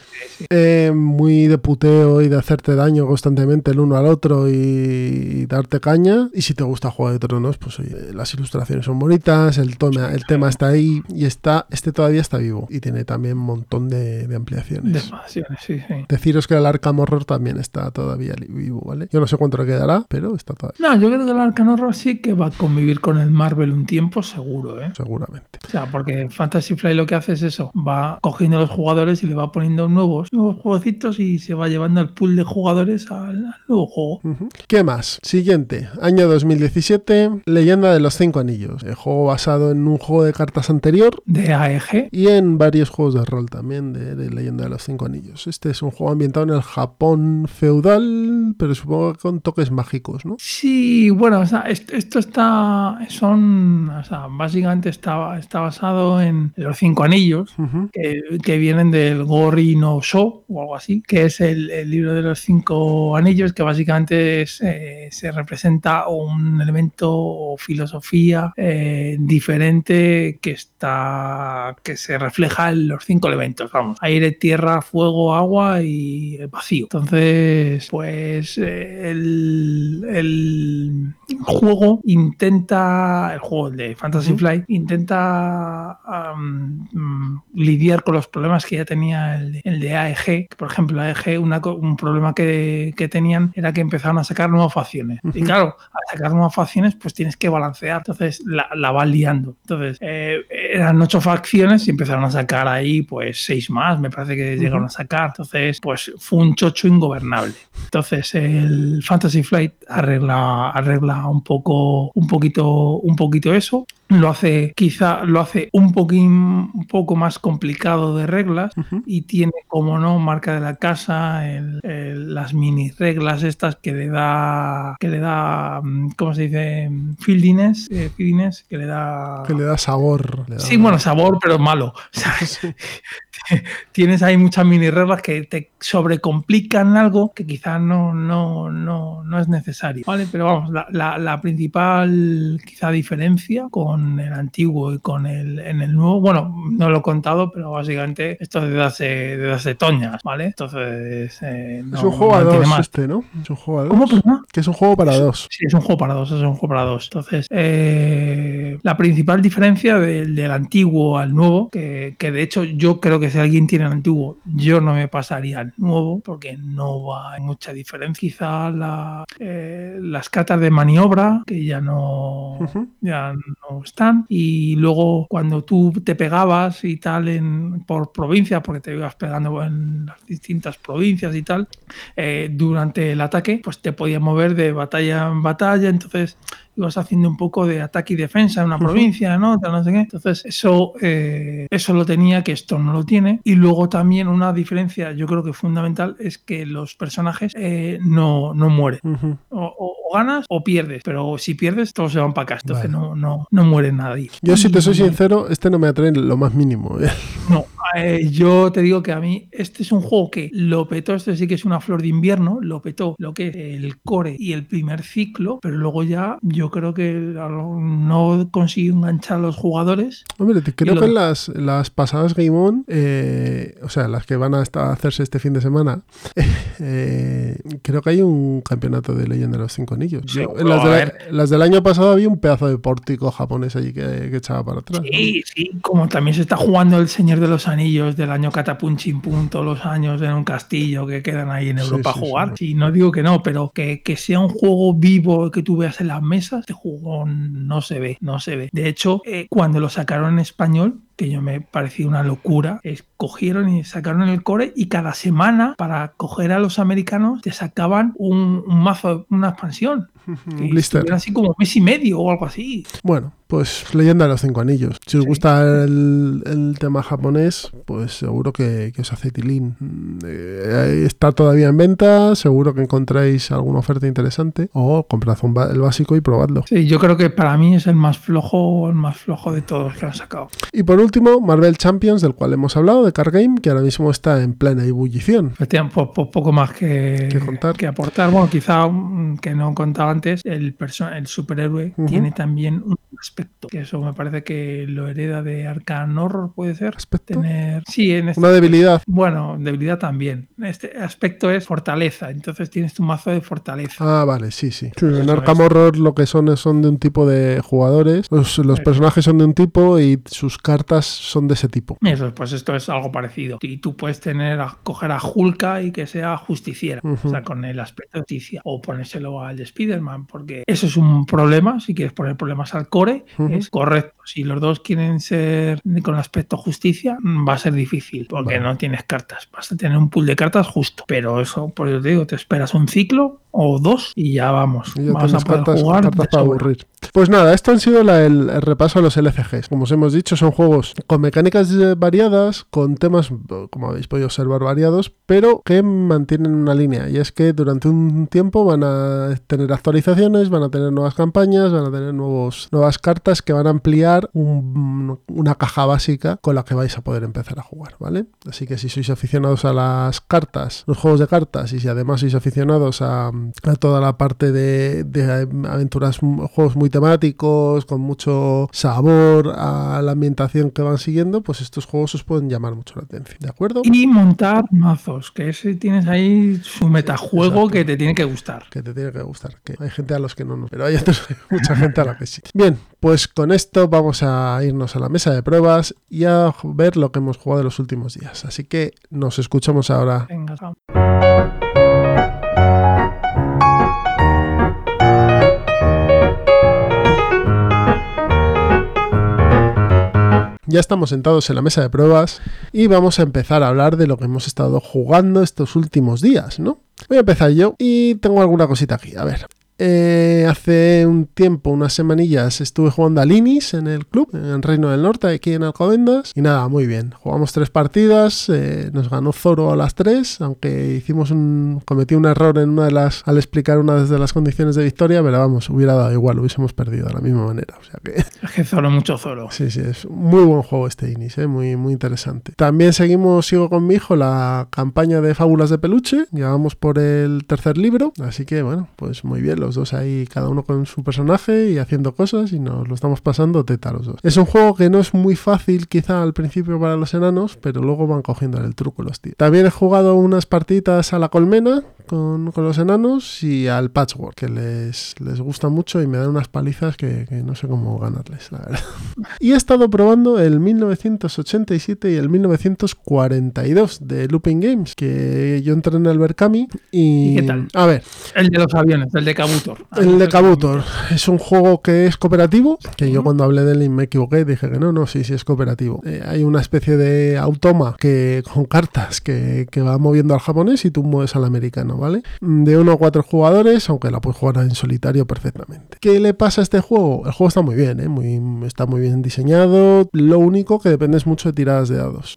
Speaker 1: Eh, muy de puteo y de hacerte daño constantemente el uno al otro y, darte caña. Y si te gusta Juego de Tronos, pues oye, las ilustraciones son bonitas, el, tema, el tema está ahí y está, este todavía está vivo. Y tiene también un montón de, de
Speaker 2: sí, sí.
Speaker 1: Deciros que el Arkham Horror también está todavía vivo, ¿vale? Yo no sé cuánto le quedará, pero está todavía,
Speaker 2: No, yo creo que el Arcane Horror sí que va a convivir con el Marvel un tiempo, seguro, ¿eh?
Speaker 1: seguramente.
Speaker 2: O sea, porque Fantasy Flight lo que hace es eso, va cogiendo a los jugadores y le va poniendo nuevos, nuevos jueguecitos y se va llevando el pool de jugadores al, al nuevo juego.
Speaker 1: ¿Qué más? Siguiente, año 2017, Leyenda de los Cinco Anillos. El juego basado en un juego de cartas anterior
Speaker 2: De AEG,
Speaker 1: y en varios juegos de rol también de, de Leyenda de los Cinco Anillos. Este es un juego ambientado en el Japón feudal, pero supongo que con toques mágicos, ¿no?
Speaker 2: Sí, bueno, o sea, esto, esto está, son, o sea, básicamente está, está basado en los cinco anillos, que, que vienen del Gori no Sho o algo así, que es el, el libro de los cinco anillos, que básicamente es, eh, se representa un elemento o filosofía eh, diferente que está que se refleja en los cinco elementos, vamos, aire, tierra, fuego, agua y vacío. Entonces, pues eh, el, el juego intenta, el juego de Fantasy. Flight intenta mm, lidiar con los problemas que ya tenía el, de- el de AEG. que, Por ejemplo, AEG, una un problema que, que tenían era que empezaron a sacar nuevas facciones. Y claro, al sacar nuevas facciones, pues tienes que balancear. Entonces la, la vas liando. Entonces, eh, eran ocho facciones y empezaron a sacar ahí, pues seis más, me parece que llegaron a sacar. Entonces, pues fue un chocho ingobernable. Entonces, el Fantasy Flight arregla, arregla un poco, un poquito, un poquito eso. Lo hace, quizá lo hace un poquín, un poco más complicado de reglas y tiene, como no, marca de la casa, el- el- las mini reglas estas que le da, que le da, mm, ¿cómo se dice? Fieldiness, eh, que le da...
Speaker 1: Que le da sabor. le da-
Speaker 2: Sí, bueno, sabor, pero malo. ¿sabes? Tienes ahí muchas mini reglas que te sobrecomplican algo que quizás no, no, no, no es necesario. ¿vale? Pero vamos, la, la- la principal quizá diferencia con el antiguo y con el, en el nuevo, bueno, no lo he contado, pero básicamente esto es de darse, de darse toñas, ¿vale? Entonces, eh, no,
Speaker 1: es un juego a dos
Speaker 2: más.
Speaker 1: este, ¿no? Es un juego a dos.
Speaker 2: ¿Cómo, perdona?
Speaker 1: Que es un juego para dos.
Speaker 2: Sí, es un juego para dos, es un juego para dos. Entonces, eh, la principal diferencia del, del antiguo al nuevo, que, que de hecho yo creo que si alguien tiene el antiguo, yo no me pasaría al nuevo, porque no va mucha diferencia. Quizá la, eh, las cartas de maniobra, que ya no, ya no están, y luego cuando tú te pegabas y tal en, por provincia, porque te ibas pegando en las distintas provincias y tal, eh, durante el ataque, pues te podías mover de batalla en batalla, entonces ibas haciendo un poco de ataque y defensa en una provincia, ¿no? Sé qué. Entonces, eso, eh, eso lo tenía, que esto no lo tiene. Y luego también una diferencia, yo creo que fundamental, es que los personajes eh, no, no mueren. O, o- o ganas o pierdes, pero si pierdes, todos se van para casa. Entonces,
Speaker 1: Vale.
Speaker 2: no, no, no muere nadie.
Speaker 1: Yo, si te soy sincero, este no me atrae lo más mínimo. ¿eh?
Speaker 2: no, eh, yo te digo que a mí este es un juego que lo petó, este sí que es una flor de invierno, lo petó lo que es el core y el primer ciclo, pero luego ya yo creo que no consiguió enganchar a los jugadores.
Speaker 1: Hombre, creo
Speaker 2: lo-
Speaker 1: que en las, las pasadas Game On, eh, o sea, las que van a, hacerse este fin de semana, eh, creo que hay un campeonato de leyenda de los cinco anillos. Yo- en las, de la- las del año pasado había un pedazo de pórtico japonés allí que, que echaba para atrás. ¿no?
Speaker 2: Sí, sí, como también se está jugando el Señor de los Anillos del año Catapum Chimpún todos los años en un castillo que quedan ahí en Europa
Speaker 1: sí,
Speaker 2: a jugar.
Speaker 1: sí.
Speaker 2: Sí, no digo que no, pero que, que sea un juego vivo que tú veas en las mesas, este juego no se ve, no se ve. De hecho, eh, cuando lo sacaron en español, que yo me parecía una locura, es cogieron y sacaron el core y cada semana para coger a los americanos te sacaban un, un mazo, una expansión.
Speaker 1: Un blister.
Speaker 2: Era así como mes y medio o algo así.
Speaker 1: Bueno, pues leyenda de los cinco anillos. Si os
Speaker 2: Sí.
Speaker 1: gusta el, el tema japonés, pues seguro que, que os hace tilín. Eh, está todavía en venta, seguro que encontráis alguna oferta interesante. O comprad un el básico y probadlo.
Speaker 2: Sí, yo creo que para mí es el más flojo, el más flojo de todos que han sacado.
Speaker 1: Y por último, Marvel Champions, del cual hemos hablado, de Card Game, que ahora mismo está en plena ebullición.
Speaker 2: Po- po- poco más que,
Speaker 1: Que contar.
Speaker 2: que aportar. Bueno, quizá que no he contado antes, el, el superhéroe tiene también un aspecto, eso me parece que lo hereda de Arcan Horror, puede ser.
Speaker 1: ¿Aspecto?
Speaker 2: Tener, sí, en este,
Speaker 1: Una debilidad.
Speaker 2: bueno, debilidad también. Este aspecto es fortaleza, entonces tienes tu mazo de fortaleza.
Speaker 1: Ah, vale, sí, sí. Sí, en Arkham. Horror lo que son es- son de un tipo de jugadores. Los, personajes son de un tipo y sus cartas son de ese tipo.
Speaker 2: Eso, pues esto es algo parecido. Y tú puedes tener a coger a Hulka y que sea justiciera, o sea, con el aspecto de justicia, o ponérselo al de Spider-Man, porque eso es un problema. Si quieres poner problemas al core, es correcto. Si los dos quieren ser con aspecto justicia, va a ser difícil, porque
Speaker 1: Vale.
Speaker 2: no tienes cartas. Vas a tener un pool de cartas justo. Pero eso, por eso te digo, te esperas un ciclo o dos y ya vamos.
Speaker 1: Y ya
Speaker 2: a poder
Speaker 1: cartas,
Speaker 2: jugar
Speaker 1: cartas para aburrir. Pues nada, esto han sido la- el, el repaso a los LCGs. Como os hemos dicho, son juegos con mecánicas eh, variadas, con temas, eh, como habéis podido observar, variados, pero que mantienen una línea. Y es que durante un tiempo van a tener actualizaciones, van a tener nuevas campañas, van a tener nuevos, nuevas cartas que van a ampliar un- una caja básica con la que vais a poder empezar a jugar, ¿vale? Así que si sois aficionados a las cartas, los juegos de cartas, y si además sois aficionados a, a toda la parte de, de aventuras, juegos muy temáticos, con mucho sabor a la ambientación que van siguiendo, pues estos juegos os pueden llamar mucho la atención, ¿de acuerdo?
Speaker 2: Y montar mazos, que ese tienes ahí su metajuego
Speaker 1: Exacto.
Speaker 2: que te tiene que gustar.
Speaker 1: que te tiene que gustar. Que hay gente a los que no, no pero hay otros- mucha gente a la que sí. Bien, pues con esto vamos a irnos a la mesa de pruebas y a ver lo que hemos jugado en los últimos días. Así que nos escuchamos ahora.
Speaker 2: Venga,
Speaker 1: Ya estamos sentados en la mesa de pruebas y vamos a empezar a hablar de lo que hemos estado jugando estos últimos días, ¿no? Voy a empezar yo y tengo alguna cosita aquí. A ver. Eh, hace un tiempo, unas semanillas, estuve jugando a Linis en el club, en el Reino del Norte, aquí en Alcobendas. Y nada, muy bien. Jugamos tres partidas, eh, nos ganó Zoro a las tres, aunque hicimos un. cometí un error en una de las. al explicar una de las condiciones de victoria, pero vamos, hubiera dado igual, hubiésemos perdido de la misma manera. O sea que.
Speaker 2: Es que Zoro, mucho Zoro.
Speaker 1: Sí, sí, es muy buen juego este Inis, ¿eh? muy, muy interesante. También seguimos, sigo con mi hijo, la campaña de Fábulas de Peluche. Ya vamos por el tercer libro, así que bueno, pues muy bien, los dos ahí, cada uno con su personaje y haciendo cosas y nos lo estamos pasando teta los dos. Es un juego que no es muy fácil quizá al principio para los enanos, pero luego van cogiendo el truco los tíos. También he jugado unas partiditas a la colmena con, con los enanos y al patchwork, que les, les gusta mucho y me dan unas palizas que, que no sé cómo ganarles, la verdad. Y he estado probando el 1987 y el 1942 de Looping Games, que yo entré en el Berkami y...
Speaker 2: ¿Y qué tal?
Speaker 1: A ver,
Speaker 2: El de los aviones, el de Kabutor.
Speaker 1: el de Kabutor es un juego que es cooperativo, que yo cuando hablé de él me equivoqué, dije que no, no, sí, sí es cooperativo. Eh, hay una especie de automa que con cartas que, que va moviendo al japonés y tú mueves al americano, ¿vale? De uno a cuatro jugadores, aunque la puedes jugar en solitario perfectamente. ¿Qué le pasa a este juego? El juego está muy bien, ¿eh? muy, está muy bien diseñado, lo único que dependes mucho de tiradas de dados.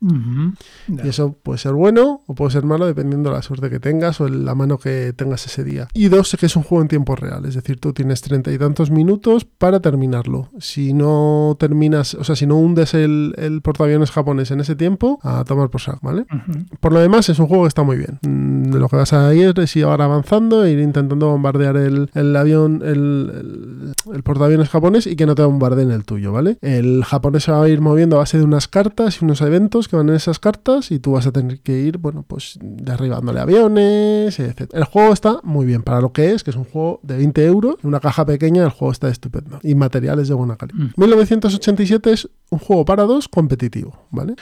Speaker 1: Y eso puede ser bueno o puede ser malo dependiendo de la suerte que tengas o la mano que tengas ese día. Y dos, que es un juego en tiempo real, es decir, tú tienes treinta y tantos minutos para terminarlo. Si no terminas, o sea, si no hundes el, el portaaviones japonés en ese tiempo, a tomar por saco, ¿vale? Por lo demás, es un juego que está muy bien. Mm, Lo que vas a ir es ir ahora avanzando, e ir intentando bombardear el, el avión, el, el, el portaaviones japonés y que no te bombardeen el tuyo, ¿vale? El japonés se va a ir moviendo a base de unas cartas y unos eventos que van en esas cartas y tú vas a tener que ir, bueno, pues derribándole aviones, etc. El juego está muy bien para lo que es, que es un juego de 20 euros, una caja pequeña, el juego está estupendo y materiales de buena calidad.
Speaker 2: Mm.
Speaker 1: 1987 es un juego para dos competitivo, ¿vale?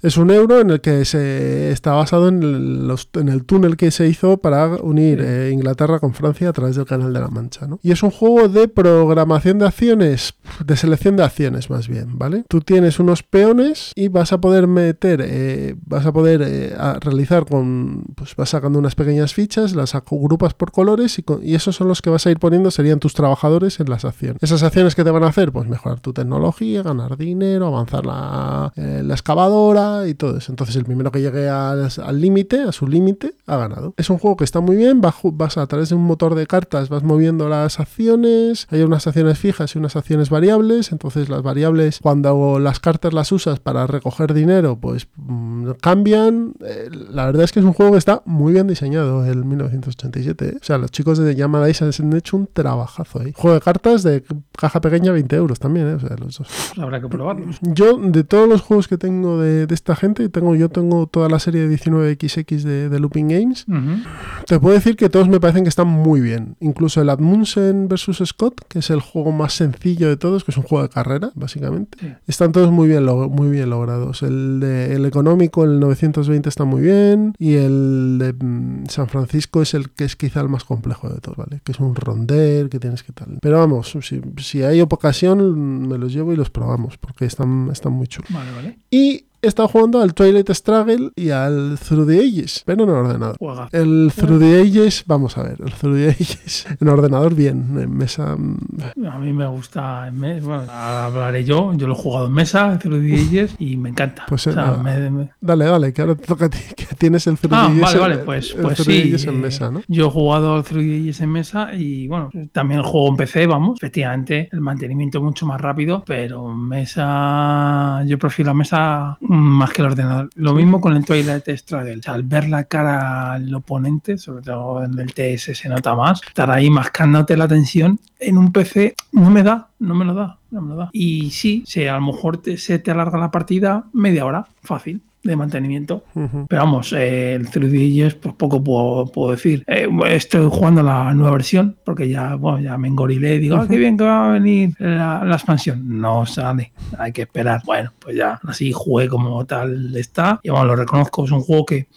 Speaker 1: Es un euro en el que se está basado en el, los- en el túnel que se hizo para unir
Speaker 2: Sí.
Speaker 1: eh, Inglaterra con Francia a través del Canal de la Mancha, ¿no? Y es un juego de programación de acciones, de selección de acciones más bien, ¿vale? Tú tienes unos peones y vas a poder meter, eh, vas a poder eh, a realizar con, pues vas sacando unas pequeñas fichas, las agrupas por colores y, con- y esos son los que vas a ir poniendo, serían tus trabajadores en las acciones. Esas acciones que te van a hacer, pues mejorar tu tecnología, ganar dinero, avanzar la, eh, la excavadora y todo eso. Entonces el primero que llegue al límite, a su límite, ha ganado. Es un juego que está muy bien, va ju- vas a través de un motor de cartas, vas moviendo las acciones, hay unas acciones fijas y unas acciones variables, entonces las variables cuando las cartas las usas para recoger dinero, pues mm, cambian. Eh, la verdad es que es un juego que está muy bien diseñado, el 1987. ¿eh? O sea, los chicos de Yamada Dice han hecho un trabajazo ahí. Juego de cartas de caja pequeña, 20 euros también, ¿eh? O sea, los dos.
Speaker 2: Pues habrá que probarlos.
Speaker 1: Yo, de todos los juegos que tengo de, de esta gente, tengo, yo tengo toda la serie de 19XX de, de Looping Games.
Speaker 2: Ujú.
Speaker 1: Te puedo decir que todos me parecen que están muy bien. Incluso el Admundsen vs. Scott, que es el juego más sencillo de todos, que es un juego de carrera, básicamente.
Speaker 2: Sí.
Speaker 1: Están todos muy bien, muy bien logrados. El, de, el económico, el 920, está muy bien. Y el de mm, San Francisco es el que es quizá el más complejo de todos, ¿vale? Que es un ronder, que tienes que tal. Pero vamos, si, si hay ocasión, me los llevo y los probamos, porque están, están muy chulos.
Speaker 2: Vale, vale.
Speaker 1: Y he estado jugando al Twilight Struggle y al Through the Ages, pero en ordenador. El Through the Ages, vamos a ver, el Through the Ages en ordenador bien, en mesa... mm,
Speaker 2: A mí me gusta, en me- bueno, hablaré yo, yo lo he jugado en mesa, Zero Ages, y me encanta.
Speaker 1: Pues,
Speaker 2: O sea,
Speaker 1: nada.
Speaker 2: me- me-
Speaker 1: Dale, dale, que ahora te toca a ti, que tienes el Through
Speaker 2: Ah,
Speaker 1: the Ages,
Speaker 2: vale, vale, pues,
Speaker 1: el
Speaker 2: pues
Speaker 1: Through the
Speaker 2: sí.
Speaker 1: Ages en
Speaker 2: eh,
Speaker 1: mesa, ¿no?
Speaker 2: Yo he jugado al 3DS en mesa y bueno, también el juego en PC, vamos, efectivamente, el mantenimiento es mucho más rápido, pero mesa, yo prefiero la mesa más que el ordenador. Lo mismo con el Twilight Struggle. O sea, al ver la cara al oponente, sobre todo en el TS se nota más, estar ahí mascándote la tensión, en un PC no me da, no me lo da, no me lo da. Y sí, si a lo mejor te- se te alarga la partida media hora, fácil, de mantenimiento. Pero vamos, eh, el 3DS, pues poco puedo, puedo decir. Eh, estoy jugando la nueva versión, porque ya, bueno, ya me engorilé y digo, ah, qué bien que va a venir la, la expansión. No sale, hay que esperar. Bueno, pues ya, así jugué como tal está. Y bueno, lo reconozco, es un juego que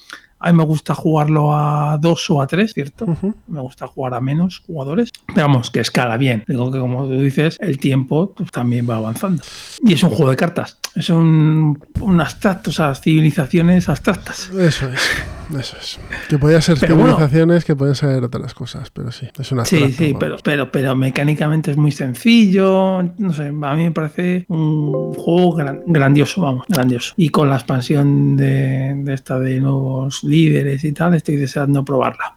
Speaker 2: a mí me gusta jugarlo a dos o a tres, ¿cierto?
Speaker 1: Ujú.
Speaker 2: Me gusta jugar a menos jugadores. Pero vamos, que escala bien. Digo que como tú dices, el tiempo pues, también va avanzando. Y es un juego de cartas. Es un, un abstracto, o sea, civilizaciones abstractas.
Speaker 1: Eso es, eso es. Que podía ser
Speaker 2: Pero bueno.
Speaker 1: civilizaciones, que pueden ser otras cosas, pero sí, es una
Speaker 2: Sí, sí,
Speaker 1: vamos.
Speaker 2: pero, pero, pero mecánicamente es muy sencillo. No sé, a mí me parece un juego gran- grandioso, vamos, grandioso. Y con la expansión de, de esta de nuevos líderes y tal, estoy deseando probarla.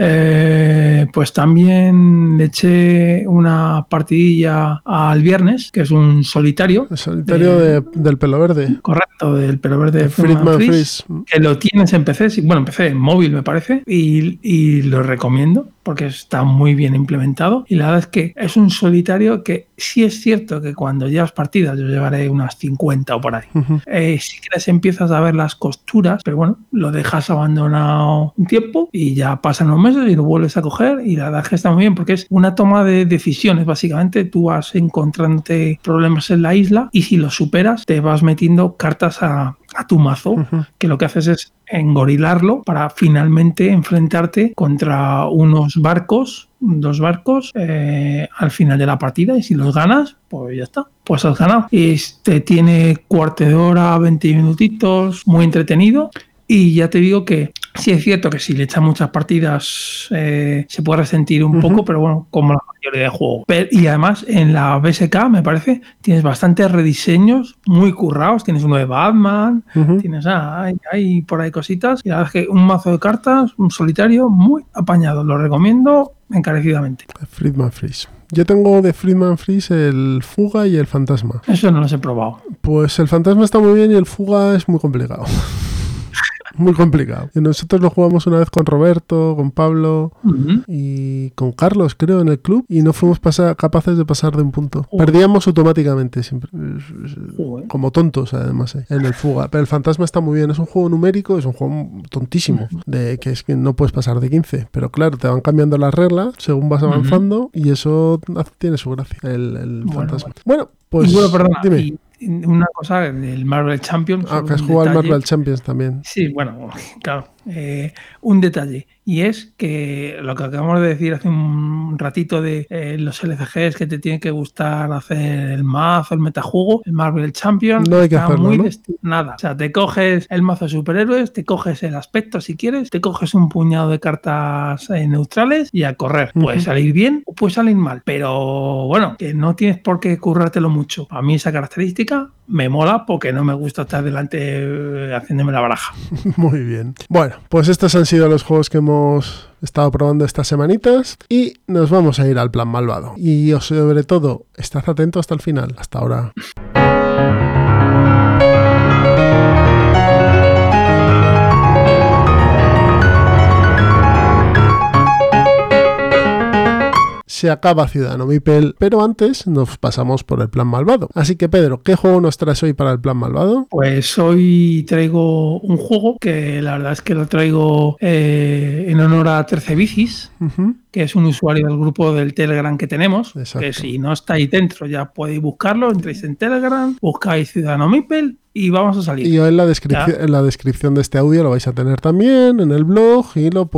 Speaker 2: Eh, pues también le eché una partidilla al viernes, que es un solitario,
Speaker 1: El solitario
Speaker 2: de-
Speaker 1: de- del pelo verde.
Speaker 2: correcto, del pelo verde de
Speaker 1: de Friedman
Speaker 2: Freeze que lo tienes en PC, bueno, en PC, en móvil me parece, y, y lo recomiendo porque está muy bien implementado. Y la verdad es que es un solitario que sí es cierto que cuando llevas partidas, yo llevaré unas 50 o por ahí, eh, sí que les empiezas a ver las costuras, pero bueno, lo dejas abandonado un tiempo y ya pasan los meses y lo vuelves a coger y la verdad es que está muy bien porque es una toma de decisiones, básicamente tú vas encontrándote problemas en la isla y si los superas te vas metiendo cartas a, a tu mazo
Speaker 1: Ujú.
Speaker 2: que lo que haces es engorilarlo para finalmente enfrentarte contra unos barcos, dos barcos, eh, al final de la partida y si los ganas, pues ya está, pues has ganado. Este tiene cuarto de hora, 20 minutitos, muy entretenido. Y ya te digo que sí es cierto que si le echan muchas partidas eh, se puede resentir un poco, pero bueno, como la mayoría de juegos. Y además en la BSK, me parece, tienes bastantes rediseños muy currados. Tienes uno de Batman. Tienes, ah, hay, hay por ahí cositas. Y la verdad es que un mazo de cartas, un solitario, muy apañado. Lo recomiendo encarecidamente.
Speaker 1: Friedman Freeze. Yo tengo de Friedman Freeze el Fuga y el Fantasma.
Speaker 2: Eso no los he probado.
Speaker 1: Pues el Fantasma está muy bien y el Fuga es muy complicado. muy complicado. Y nosotros lo jugamos una vez con Roberto, con Pablo y con Carlos, creo, en el club y no fuimos capaces de pasar de un punto.
Speaker 2: Joder.
Speaker 1: Perdíamos automáticamente siempre.
Speaker 2: Joder.
Speaker 1: Como tontos, además, eh, en el Fuga. Pero el Fantasma está muy bien. Es un juego numérico, es un juego tontísimo. De que es que no puedes pasar de 15. Pero claro, te van cambiando las reglas según vas avanzando y eso tiene su gracia. El, el
Speaker 2: Bueno,
Speaker 1: Fantasma. Bueno, pues.
Speaker 2: y bueno, perdona,
Speaker 1: dime.
Speaker 2: y una cosa, el Marvel Champions.
Speaker 1: Ah, que has jugado al Marvel Champions también.
Speaker 2: Sí, bueno, claro. Eh, un detalle. Y es que lo que acabamos de decir hace un ratito de eh, los LCGs que te tiene que gustar hacer el mazo, el metajuego, el Marvel Champion.
Speaker 1: No hay que
Speaker 2: está
Speaker 1: hacerlo,
Speaker 2: muy Nada. O sea, te coges el mazo de superhéroes, te coges el aspecto si quieres, te coges un puñado de cartas eh, neutrales y a correr. Puede salir bien o puede salir mal. Pero bueno, que no tienes por qué currártelo mucho. A mí esa característica me mola porque no me gusta estar delante haciéndome la baraja.
Speaker 1: Muy bien. Bueno, pues estos han sido los juegos que hemos estado probando estas semanitas y nos vamos a ir al plan malvado. Y sobre todo, estad atento hasta el final. Hasta ahora. Se acaba Ciudadano Mipel, pero antes nos pasamos por el plan malvado. Así que Pedro, ¿qué juego nos traes hoy para el plan malvado?
Speaker 2: Pues hoy traigo un juego que la verdad es que lo traigo eh, en honor a 13 Bicis, que es un usuario del grupo del Telegram que tenemos.
Speaker 1: Exacto.
Speaker 2: Que si no estáis dentro ya podéis buscarlo, entréis en Telegram, buscáis Ciudadano Mipel y vamos a salir.
Speaker 1: Y yo en la, descripción, en la descripción de este audio lo vais a tener también en el blog y lo,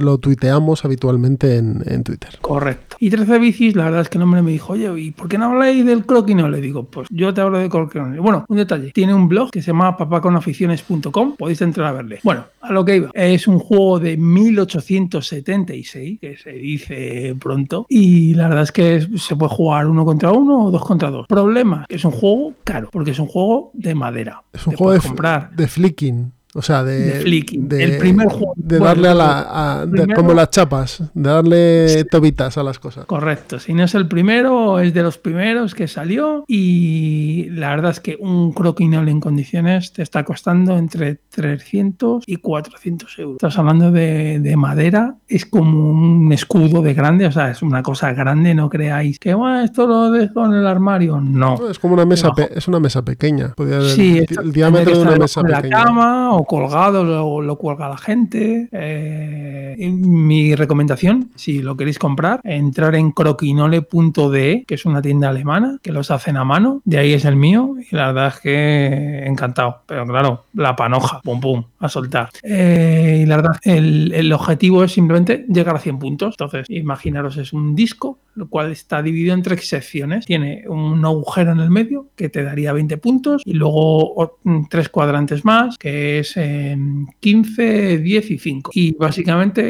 Speaker 1: lo tuiteamos habitualmente en, en Twitter.
Speaker 2: Correcto. Y 13 bicis, la verdad es que el hombre me dijo, oye, ¿y por qué no habláis del croquino? Le digo, pues yo te hablo de croquino. Bueno, un detalle. Tiene un blog que se llama papaconaficiones.com. Podéis entrar a verle. Bueno, a lo que iba. Es un juego de 1876, que se dice pronto. Y la verdad es que se puede jugar uno contra uno o dos contra dos. Problema, que es un juego caro, porque es un juego de madera.
Speaker 1: Es un
Speaker 2: Te
Speaker 1: juego de,
Speaker 2: comprar.
Speaker 1: de flicking. O sea, de,
Speaker 2: De flicking.
Speaker 1: de-
Speaker 2: El primer juego-
Speaker 1: De
Speaker 2: bueno,
Speaker 1: darle a la. a- como las chapas. De darle tobitas a las cosas.
Speaker 2: Correcto, si no es el primero, es de los primeros que salió y la verdad es que un croquinol en condiciones te está costando entre 300 y 400 euros. Estás hablando de, de madera, es como un escudo de grande, o sea, es una cosa grande, no creáis que "Buah, esto lo dejo en el armario, no.
Speaker 1: Es como una mesa, es una mesa pequeña. Podría
Speaker 2: Sí,
Speaker 1: el, diámetro de una mesa
Speaker 2: de la
Speaker 1: pequeña.
Speaker 2: cama o colgado, lo, lo cuelga la gente. Eh, mi recomendación, si lo queréis comprar, entrar en croquinole.de, que es una tienda alemana, que los hacen a mano. De ahí es el mío y la verdad es que encantado. Pero claro, la panoja, pum pum, a soltar. Eh, y la verdad, el, el objetivo es simplemente llegar a 100 puntos. Entonces, imaginaros, es un disco, lo cual está dividido en tres secciones. Tiene un agujero en el medio que te daría 20 puntos y luego mm, tres cuadrantes más, que es eh, 15, 10 y 5. Y básicamente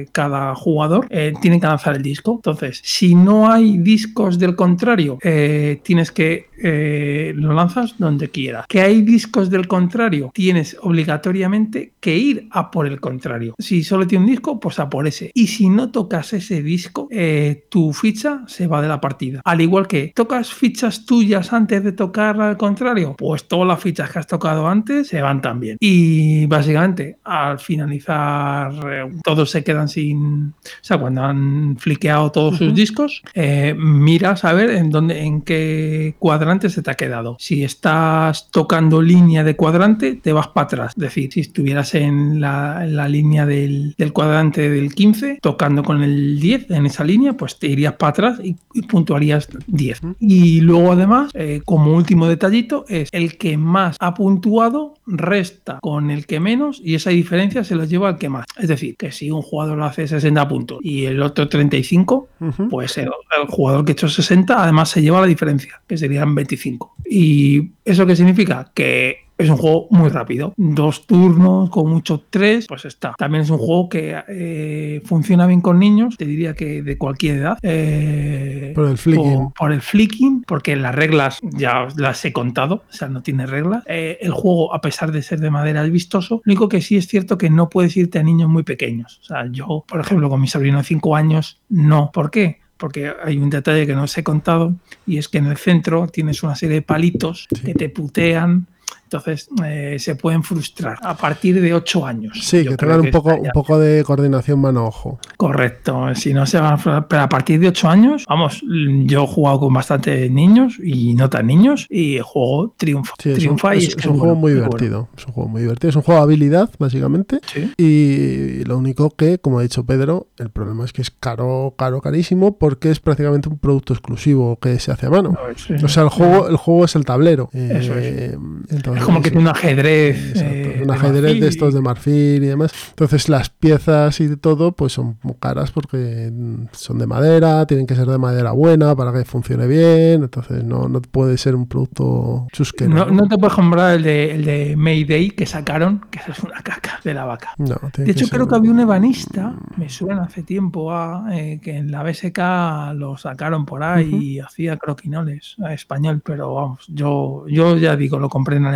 Speaker 2: eh, cada jugador eh, tiene que lanzar el disco. Entonces, si no hay discos del contrario, eh, tienes que lo lanzas donde quieras. Que hay discos del contrario, tienes obligatoriamente que ir a por el contrario. Si solo tiene un disco, pues a por ese. Y si no tocas ese disco, tu ficha se va de la partida. Al igual que tocas fichas tuyas antes de tocar al contrario, pues todas las fichas que has tocado antes se van también. Básicamente, al finalizar, eh, todos se quedan sin. O sea, cuando han fliqueado todos sus discos, eh, miras a ver en dónde, en qué cuadrante se te ha quedado. Si estás tocando línea de cuadrante, te vas para atrás. Es decir, si estuvieras en la, en la línea del, del cuadrante del 15, tocando con el 10 en esa línea, pues te irías para atrás y, y puntuarías 10. Y luego además, eh, como último detallito, es el que más ha puntuado resta con el que menos y esa diferencia se lo lleva al que más. Es decir, que si un jugador hace 60 puntos y el otro 35,
Speaker 1: Ujú.
Speaker 2: pues el, el jugador que ha hecho 60 además se lleva la diferencia, que serían 25. ¿Y eso qué significa? Que es un juego muy rápido. Dos turnos, con mucho tres, pues está. También es un juego que eh, funciona bien con niños, te diría que de cualquier edad. eh,
Speaker 1: Por el flicking.
Speaker 2: Por, por el flicking, porque las reglas ya las he contado, o sea, no tiene reglas. Eh, el juego, a pesar de ser de madera, es vistoso. Lo único que sí es cierto que no puedes irte a niños muy pequeños. O sea, yo, por ejemplo, con mi sobrino de 5 años, no. ¿Por qué? Porque hay un detalle que no os he contado y es que en el centro tienes una serie de palitos que te putean Entonces eh, se pueden frustrar a partir de 8 años.
Speaker 1: Sí,
Speaker 2: Yo
Speaker 1: que tengan un poco, un poco de coordinación mano-ojo.
Speaker 2: Correcto, si no se van a frustrar. Pero a partir de 8 años, vamos, yo he jugado con bastantes niños y no tan niños y el juego triunfa.
Speaker 1: Sí, es un,
Speaker 2: triunfa y
Speaker 1: es-
Speaker 2: es, que
Speaker 1: es un juego
Speaker 2: bueno,
Speaker 1: muy
Speaker 2: bueno.
Speaker 1: divertido. Es un juego muy divertido. Es un juego de habilidad, básicamente.
Speaker 2: Sí.
Speaker 1: Y lo único que, como ha dicho Pedro, el problema es que es caro, caro, carísimo, porque es prácticamente un producto exclusivo que se hace a mano.
Speaker 2: Sí.
Speaker 1: O sea, el juego, el juego es el tablero.
Speaker 2: Eso es.
Speaker 1: Eh, entonces,
Speaker 2: Es como que tiene un ajedrez.
Speaker 1: Exacto,
Speaker 2: eh,
Speaker 1: un ajedrez
Speaker 2: marfil
Speaker 1: de estos de marfil y demás. Entonces las piezas y de todo pues son caras porque mm, son de madera, tienen que ser de madera buena para que funcione bien. Entonces no, no puede ser un producto chusquero.
Speaker 2: No, no te puedes comprar el de, el de Mayday que sacaron, que eso es una caca de la vaca.
Speaker 1: No,
Speaker 2: De hecho,
Speaker 1: ser-
Speaker 2: creo que había un ebanista, me suena hace tiempo, a, eh, que en la BSK lo sacaron por ahí y hacía croquinoles a español, pero vamos, yo, yo ya digo, lo compré en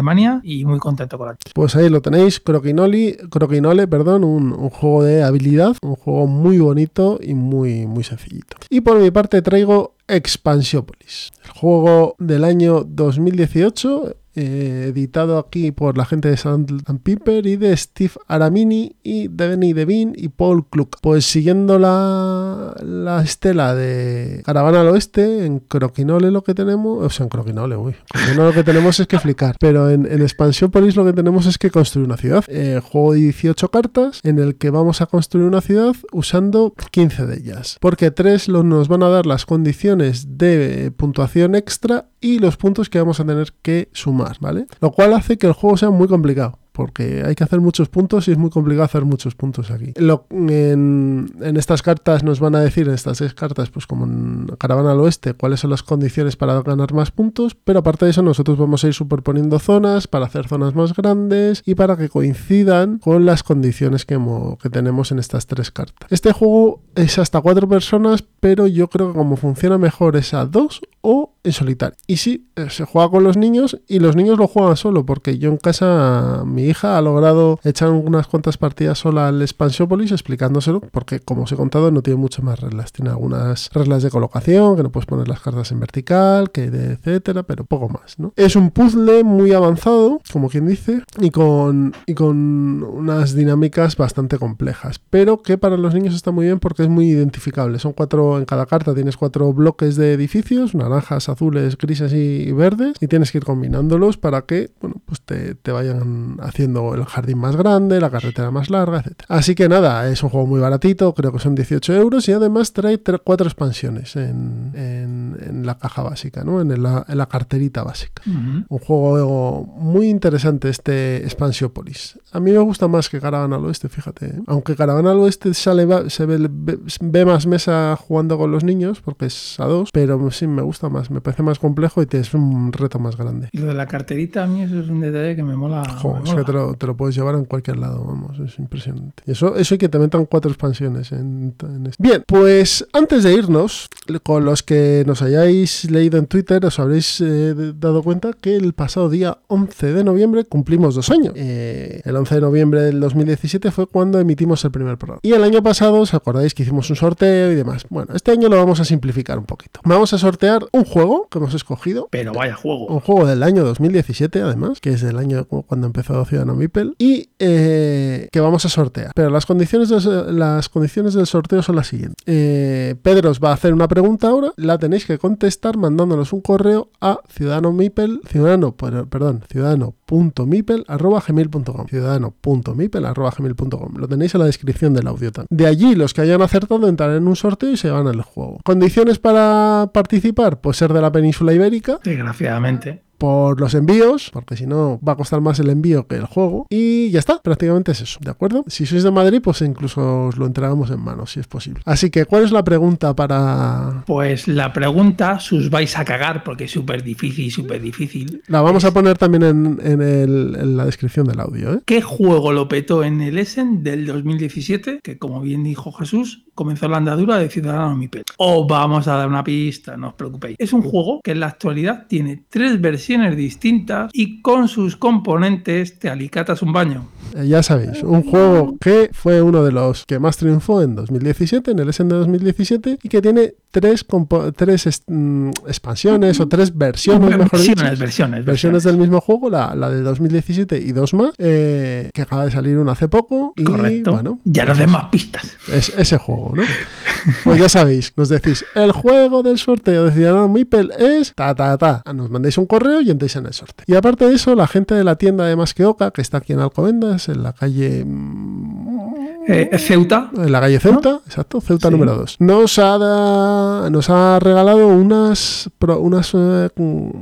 Speaker 2: Y muy contento con la
Speaker 1: Pues ahí lo tenéis, Croquinoli, Croquinole, perdón, un, juego de habilidad, un juego muy bonito y muy, muy sencillito. Y por mi parte traigo Expansiopolis, el juego del año 2018, eh, editado aquí por la gente de Sand and Piper y de Steve Aramini y Deveni Devin y Paul Kluck. Pues siguiendo la, la estela de Caravana al Oeste, en Croquinole lo que tenemos, o sea, en Croquinole, uy, Croquinole lo que tenemos es que flicar, pero en, en Expansiopolis lo que tenemos es que construir una ciudad. Eh, juego de 18 cartas en el que vamos a construir una ciudad usando 15 de ellas, porque 3 nos van a dar las condiciones de puntuación extra y los puntos que vamos a tener que sumar, ¿vale? Lo cual hace que el juego sea muy complicado. Porque hay que hacer muchos puntos y es muy complicado hacer muchos puntos aquí. En, estas cartas nos van a decir, en estas seis cartas, pues como en Caravana al Oeste, cuáles son las condiciones para ganar más puntos. Pero aparte de eso, nosotros vamos a ir superponiendo zonas para hacer zonas más grandes y para que coincidan con las condiciones que, que tenemos en estas tres cartas. Este juego es hasta cuatro personas, pero yo creo que como funciona mejor es a dos o en solitario. Y sí, eh, se juega con los niños y los niños lo juegan solo, porque yo en casa, mi hija ha logrado echar unas cuantas partidas sola al Expansiopolis explicándoselo, porque como os he contado, no tiene muchas más reglas. Tiene algunas reglas de colocación, que no puedes poner las cartas en vertical, que etcétera, pero poco más, ¿no? Es un puzzle muy avanzado, como quien dice, y con, y con unas dinámicas bastante complejas, pero que para los niños está muy bien porque es muy identificable. Son cuatro, en cada carta tienes cuatro bloques de edificios, naranjas, azules, grises y verdes, y tienes que ir combinándolos para que, bueno, pues te, te vayan haciendo el jardín más grande, la carretera más larga, etc. Así que nada, es un juego muy baratito, creo que son 18 euros, y además trae tre- cuatro expansiones en, en- en la caja básica, ¿no? En la, en la carterita básica. Un juego muy interesante este Expansiopolis. A mí me gusta más que Caravana al Oeste, fíjate. ¿eh? Aunque Caravana al Oeste sale, se ve, más mesa jugando con los niños, porque es a dos, pero sí me gusta más, me parece más complejo y tienes un reto más grande.
Speaker 2: Y lo de la carterita a mí eso es un detalle que me mola.
Speaker 1: Jo,
Speaker 2: me
Speaker 1: es que te lo, te lo puedes llevar en cualquier lado, vamos, es impresionante. Y eso, eso y que te metan cuatro expansiones en, en este. Bien, pues antes de irnos, con los que nos hayáis leído en Twitter, os habréis eh, dado cuenta que el pasado día 11 de noviembre cumplimos dos años. Eh, el 11 de noviembre del 2017 fue cuando emitimos el primer programa. Y el año pasado, ¿os acordáis que hicimos un sorteo y demás? Bueno, este año lo vamos a simplificar un poquito. Vamos a sortear un juego que hemos escogido
Speaker 2: Pero vaya juego.
Speaker 1: un juego del año 2017, además, que es del año cu- cuando empezó Ciudadano Mipel, y eh, que vamos a sortear. Pero las condiciones, del- las condiciones del sorteo son las siguientes. Pedro os va a hacer una pregunta ahora, la tenéis que contestar mandándonos un correo a ciudadano mipel, ciudadano, per- perdón, ciudadano.mipel arroba gmail.com ciudadano.mipel arroba gmail.com lo tenéis en la descripción del audio también. De allí los que hayan acertado entrarán en un sorteo y se van al juego. Condiciones para participar, pues ser de la península ibérica,
Speaker 2: Desgraciadamente.
Speaker 1: Por los envíos, porque si no va a costar más el envío que el juego. Y ya está, prácticamente es eso, ¿de acuerdo? Si sois de Madrid, pues incluso os lo entregamos en mano, si es posible. Así que, ¿cuál es la pregunta para...?
Speaker 2: Pues la pregunta, sus vais a cagar porque es súper difícil, súper difícil.
Speaker 1: La vamos a poner también en, en el- en la descripción del audio, ¿eh?
Speaker 2: ¿Qué juego lo petó en el Essen del 2017? Que como bien dijo Jesús, comenzó la andadura de Ciudadano Mipel. Os vamos a dar una pista, no os preocupéis. Es un juego que en la actualidad tiene tres versiones versiones distintas y con sus componentes te alicatas un baño.
Speaker 1: Eh, ya sabéis, un juego que fue uno de los que más triunfó en 2017, en el SN de 2017, y que tiene tres, tres mm, expansiones o tres versiones, mejor
Speaker 2: versiones,
Speaker 1: dicho,
Speaker 2: versiones,
Speaker 1: versiones, del mismo juego, la, la, de 2017 y dos más, eh, que acaba de salir una hace poco. Y
Speaker 2: Correcto.
Speaker 1: bueno,
Speaker 2: ya nos den más pistas.
Speaker 1: Es ese juego, ¿no? pues ya sabéis, nos decís, el juego del sorteo de Ciudadano Mipel es ta ta ta. Nos mandáis un correo y entréis en el sorteo. Y aparte de eso, la gente de la tienda de Masqueoca, que está aquí en Alcobendas, en la calle
Speaker 2: eh, Ceuta.
Speaker 1: En la calle Ceuta, ¿no? exacto, Ceuta sí. número 2. Nos ha, da, nos ha regalado unas, pro, unas eh,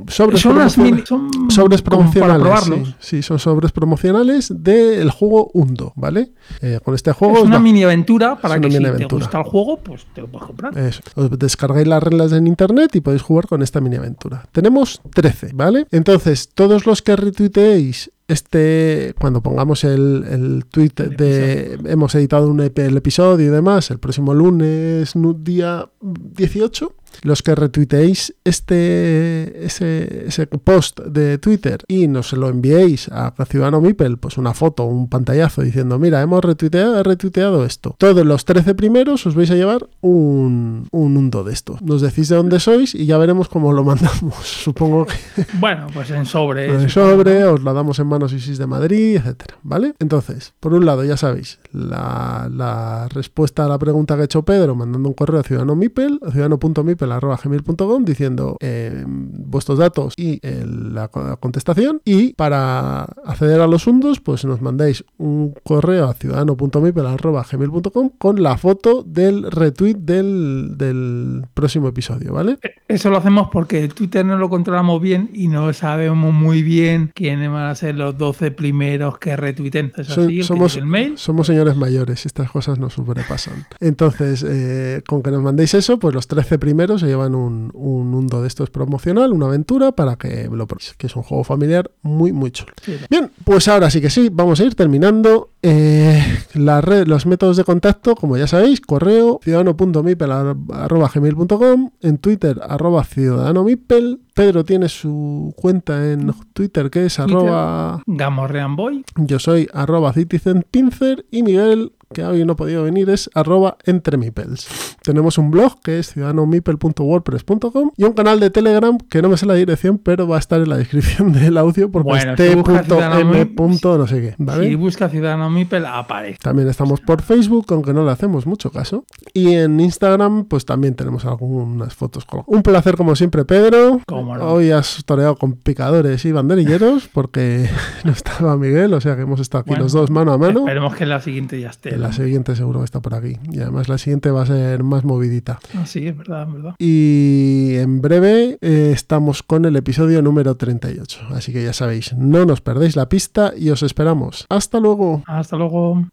Speaker 1: sobres,
Speaker 2: son unas mini, son
Speaker 1: sobres promocionales. Sí, sí, son sobres promocionales del juego Undo, ¿vale? Eh, con este juego.
Speaker 2: Es una mini aventura para que si te gusta el juego, pues te lo puedes comprar.
Speaker 1: Eso. Os descargáis las reglas en internet y podéis jugar con esta mini aventura. Tenemos 13, ¿vale? Entonces, todos los que retuiteéis este, cuando pongamos el, el tweet el de hemos editado un EP, el episodio y demás, el próximo lunes, día 18, los que retuiteéis este ese, ese, post de Twitter y nos lo enviéis a Ciudadano Mipel, pues una foto, un pantallazo diciendo, mira, hemos retuiteado, retuiteado esto. Todos los 13 primeros os vais a llevar un, un hundo de esto. Nos decís de dónde sois y ya veremos cómo lo mandamos. Supongo que...
Speaker 2: Bueno, pues en sobre.
Speaker 1: En sobre, os la damos en manos ISIS de Madrid, etcétera, ¿vale? Entonces, por un lado, ya sabéis, la, la respuesta a la pregunta que ha hecho Pedro, mandando un correo a Ciudadano Mipel, a ciudadano.mipel gmail.com diciendo eh, vuestros datos y el, la, contestación y para acceder a los hundos pues nos mandáis un correo a ciudadano.mipel.gmail.com con la foto del retweet del, del, próximo episodio, ¿vale?
Speaker 2: Eso lo hacemos porque Twitter no lo controlamos bien y no sabemos muy bien quiénes van a ser los 12 primeros que retuiten. ¿Es así?
Speaker 1: somos,
Speaker 2: el mail?
Speaker 1: somos señores mayores y estas cosas nos sobrepasan. Entonces, eh, con que nos mandéis eso, pues los 13 primeros se llevan un, un mundo de estos promocional, una aventura para que lo probéis, que es un juego familiar muy, muy chulo. Bien, pues ahora sí que sí, vamos a ir terminando. Eh, la red, los métodos de contacto, como ya sabéis, correo ciudadano.mipel.gmail.com, en Twitter arroba ciudadanomipel, Pedro tiene su cuenta en Twitter que es arroba
Speaker 2: Gamorreanboy.
Speaker 1: Yo soy arroba citizenpincer y Miguel que hoy no ha podido venir es arroba entremipels. Tenemos un blog que es ciudadanomipel.wordpress.com y un canal de Telegram que no me sé la dirección, pero va a estar en la descripción del audio porque
Speaker 2: bueno,
Speaker 1: es t.m. no sé qué. ¿vale?
Speaker 2: Si busca Ciudadano Mipel, aparece.
Speaker 1: También estamos por Facebook, aunque no le hacemos mucho caso. Y en Instagram, pues también tenemos algunas fotos. Un placer como siempre, Pedro.
Speaker 2: ¿Cómo no?
Speaker 1: Hoy has toreado con picadores y banderilleros porque no estaba Miguel, o sea que hemos estado aquí
Speaker 2: Bueno,
Speaker 1: los dos mano a mano.
Speaker 2: Esperemos que la siguiente ya esté.
Speaker 1: La siguiente seguro que está por aquí. Y además la siguiente va a ser más movidita.
Speaker 2: Ah, sí, es verdad, es verdad.
Speaker 1: Y en breve eh, estamos con el episodio número 38. Así que ya sabéis, no nos perdéis la pista y os esperamos. Hasta luego.
Speaker 2: Hasta luego.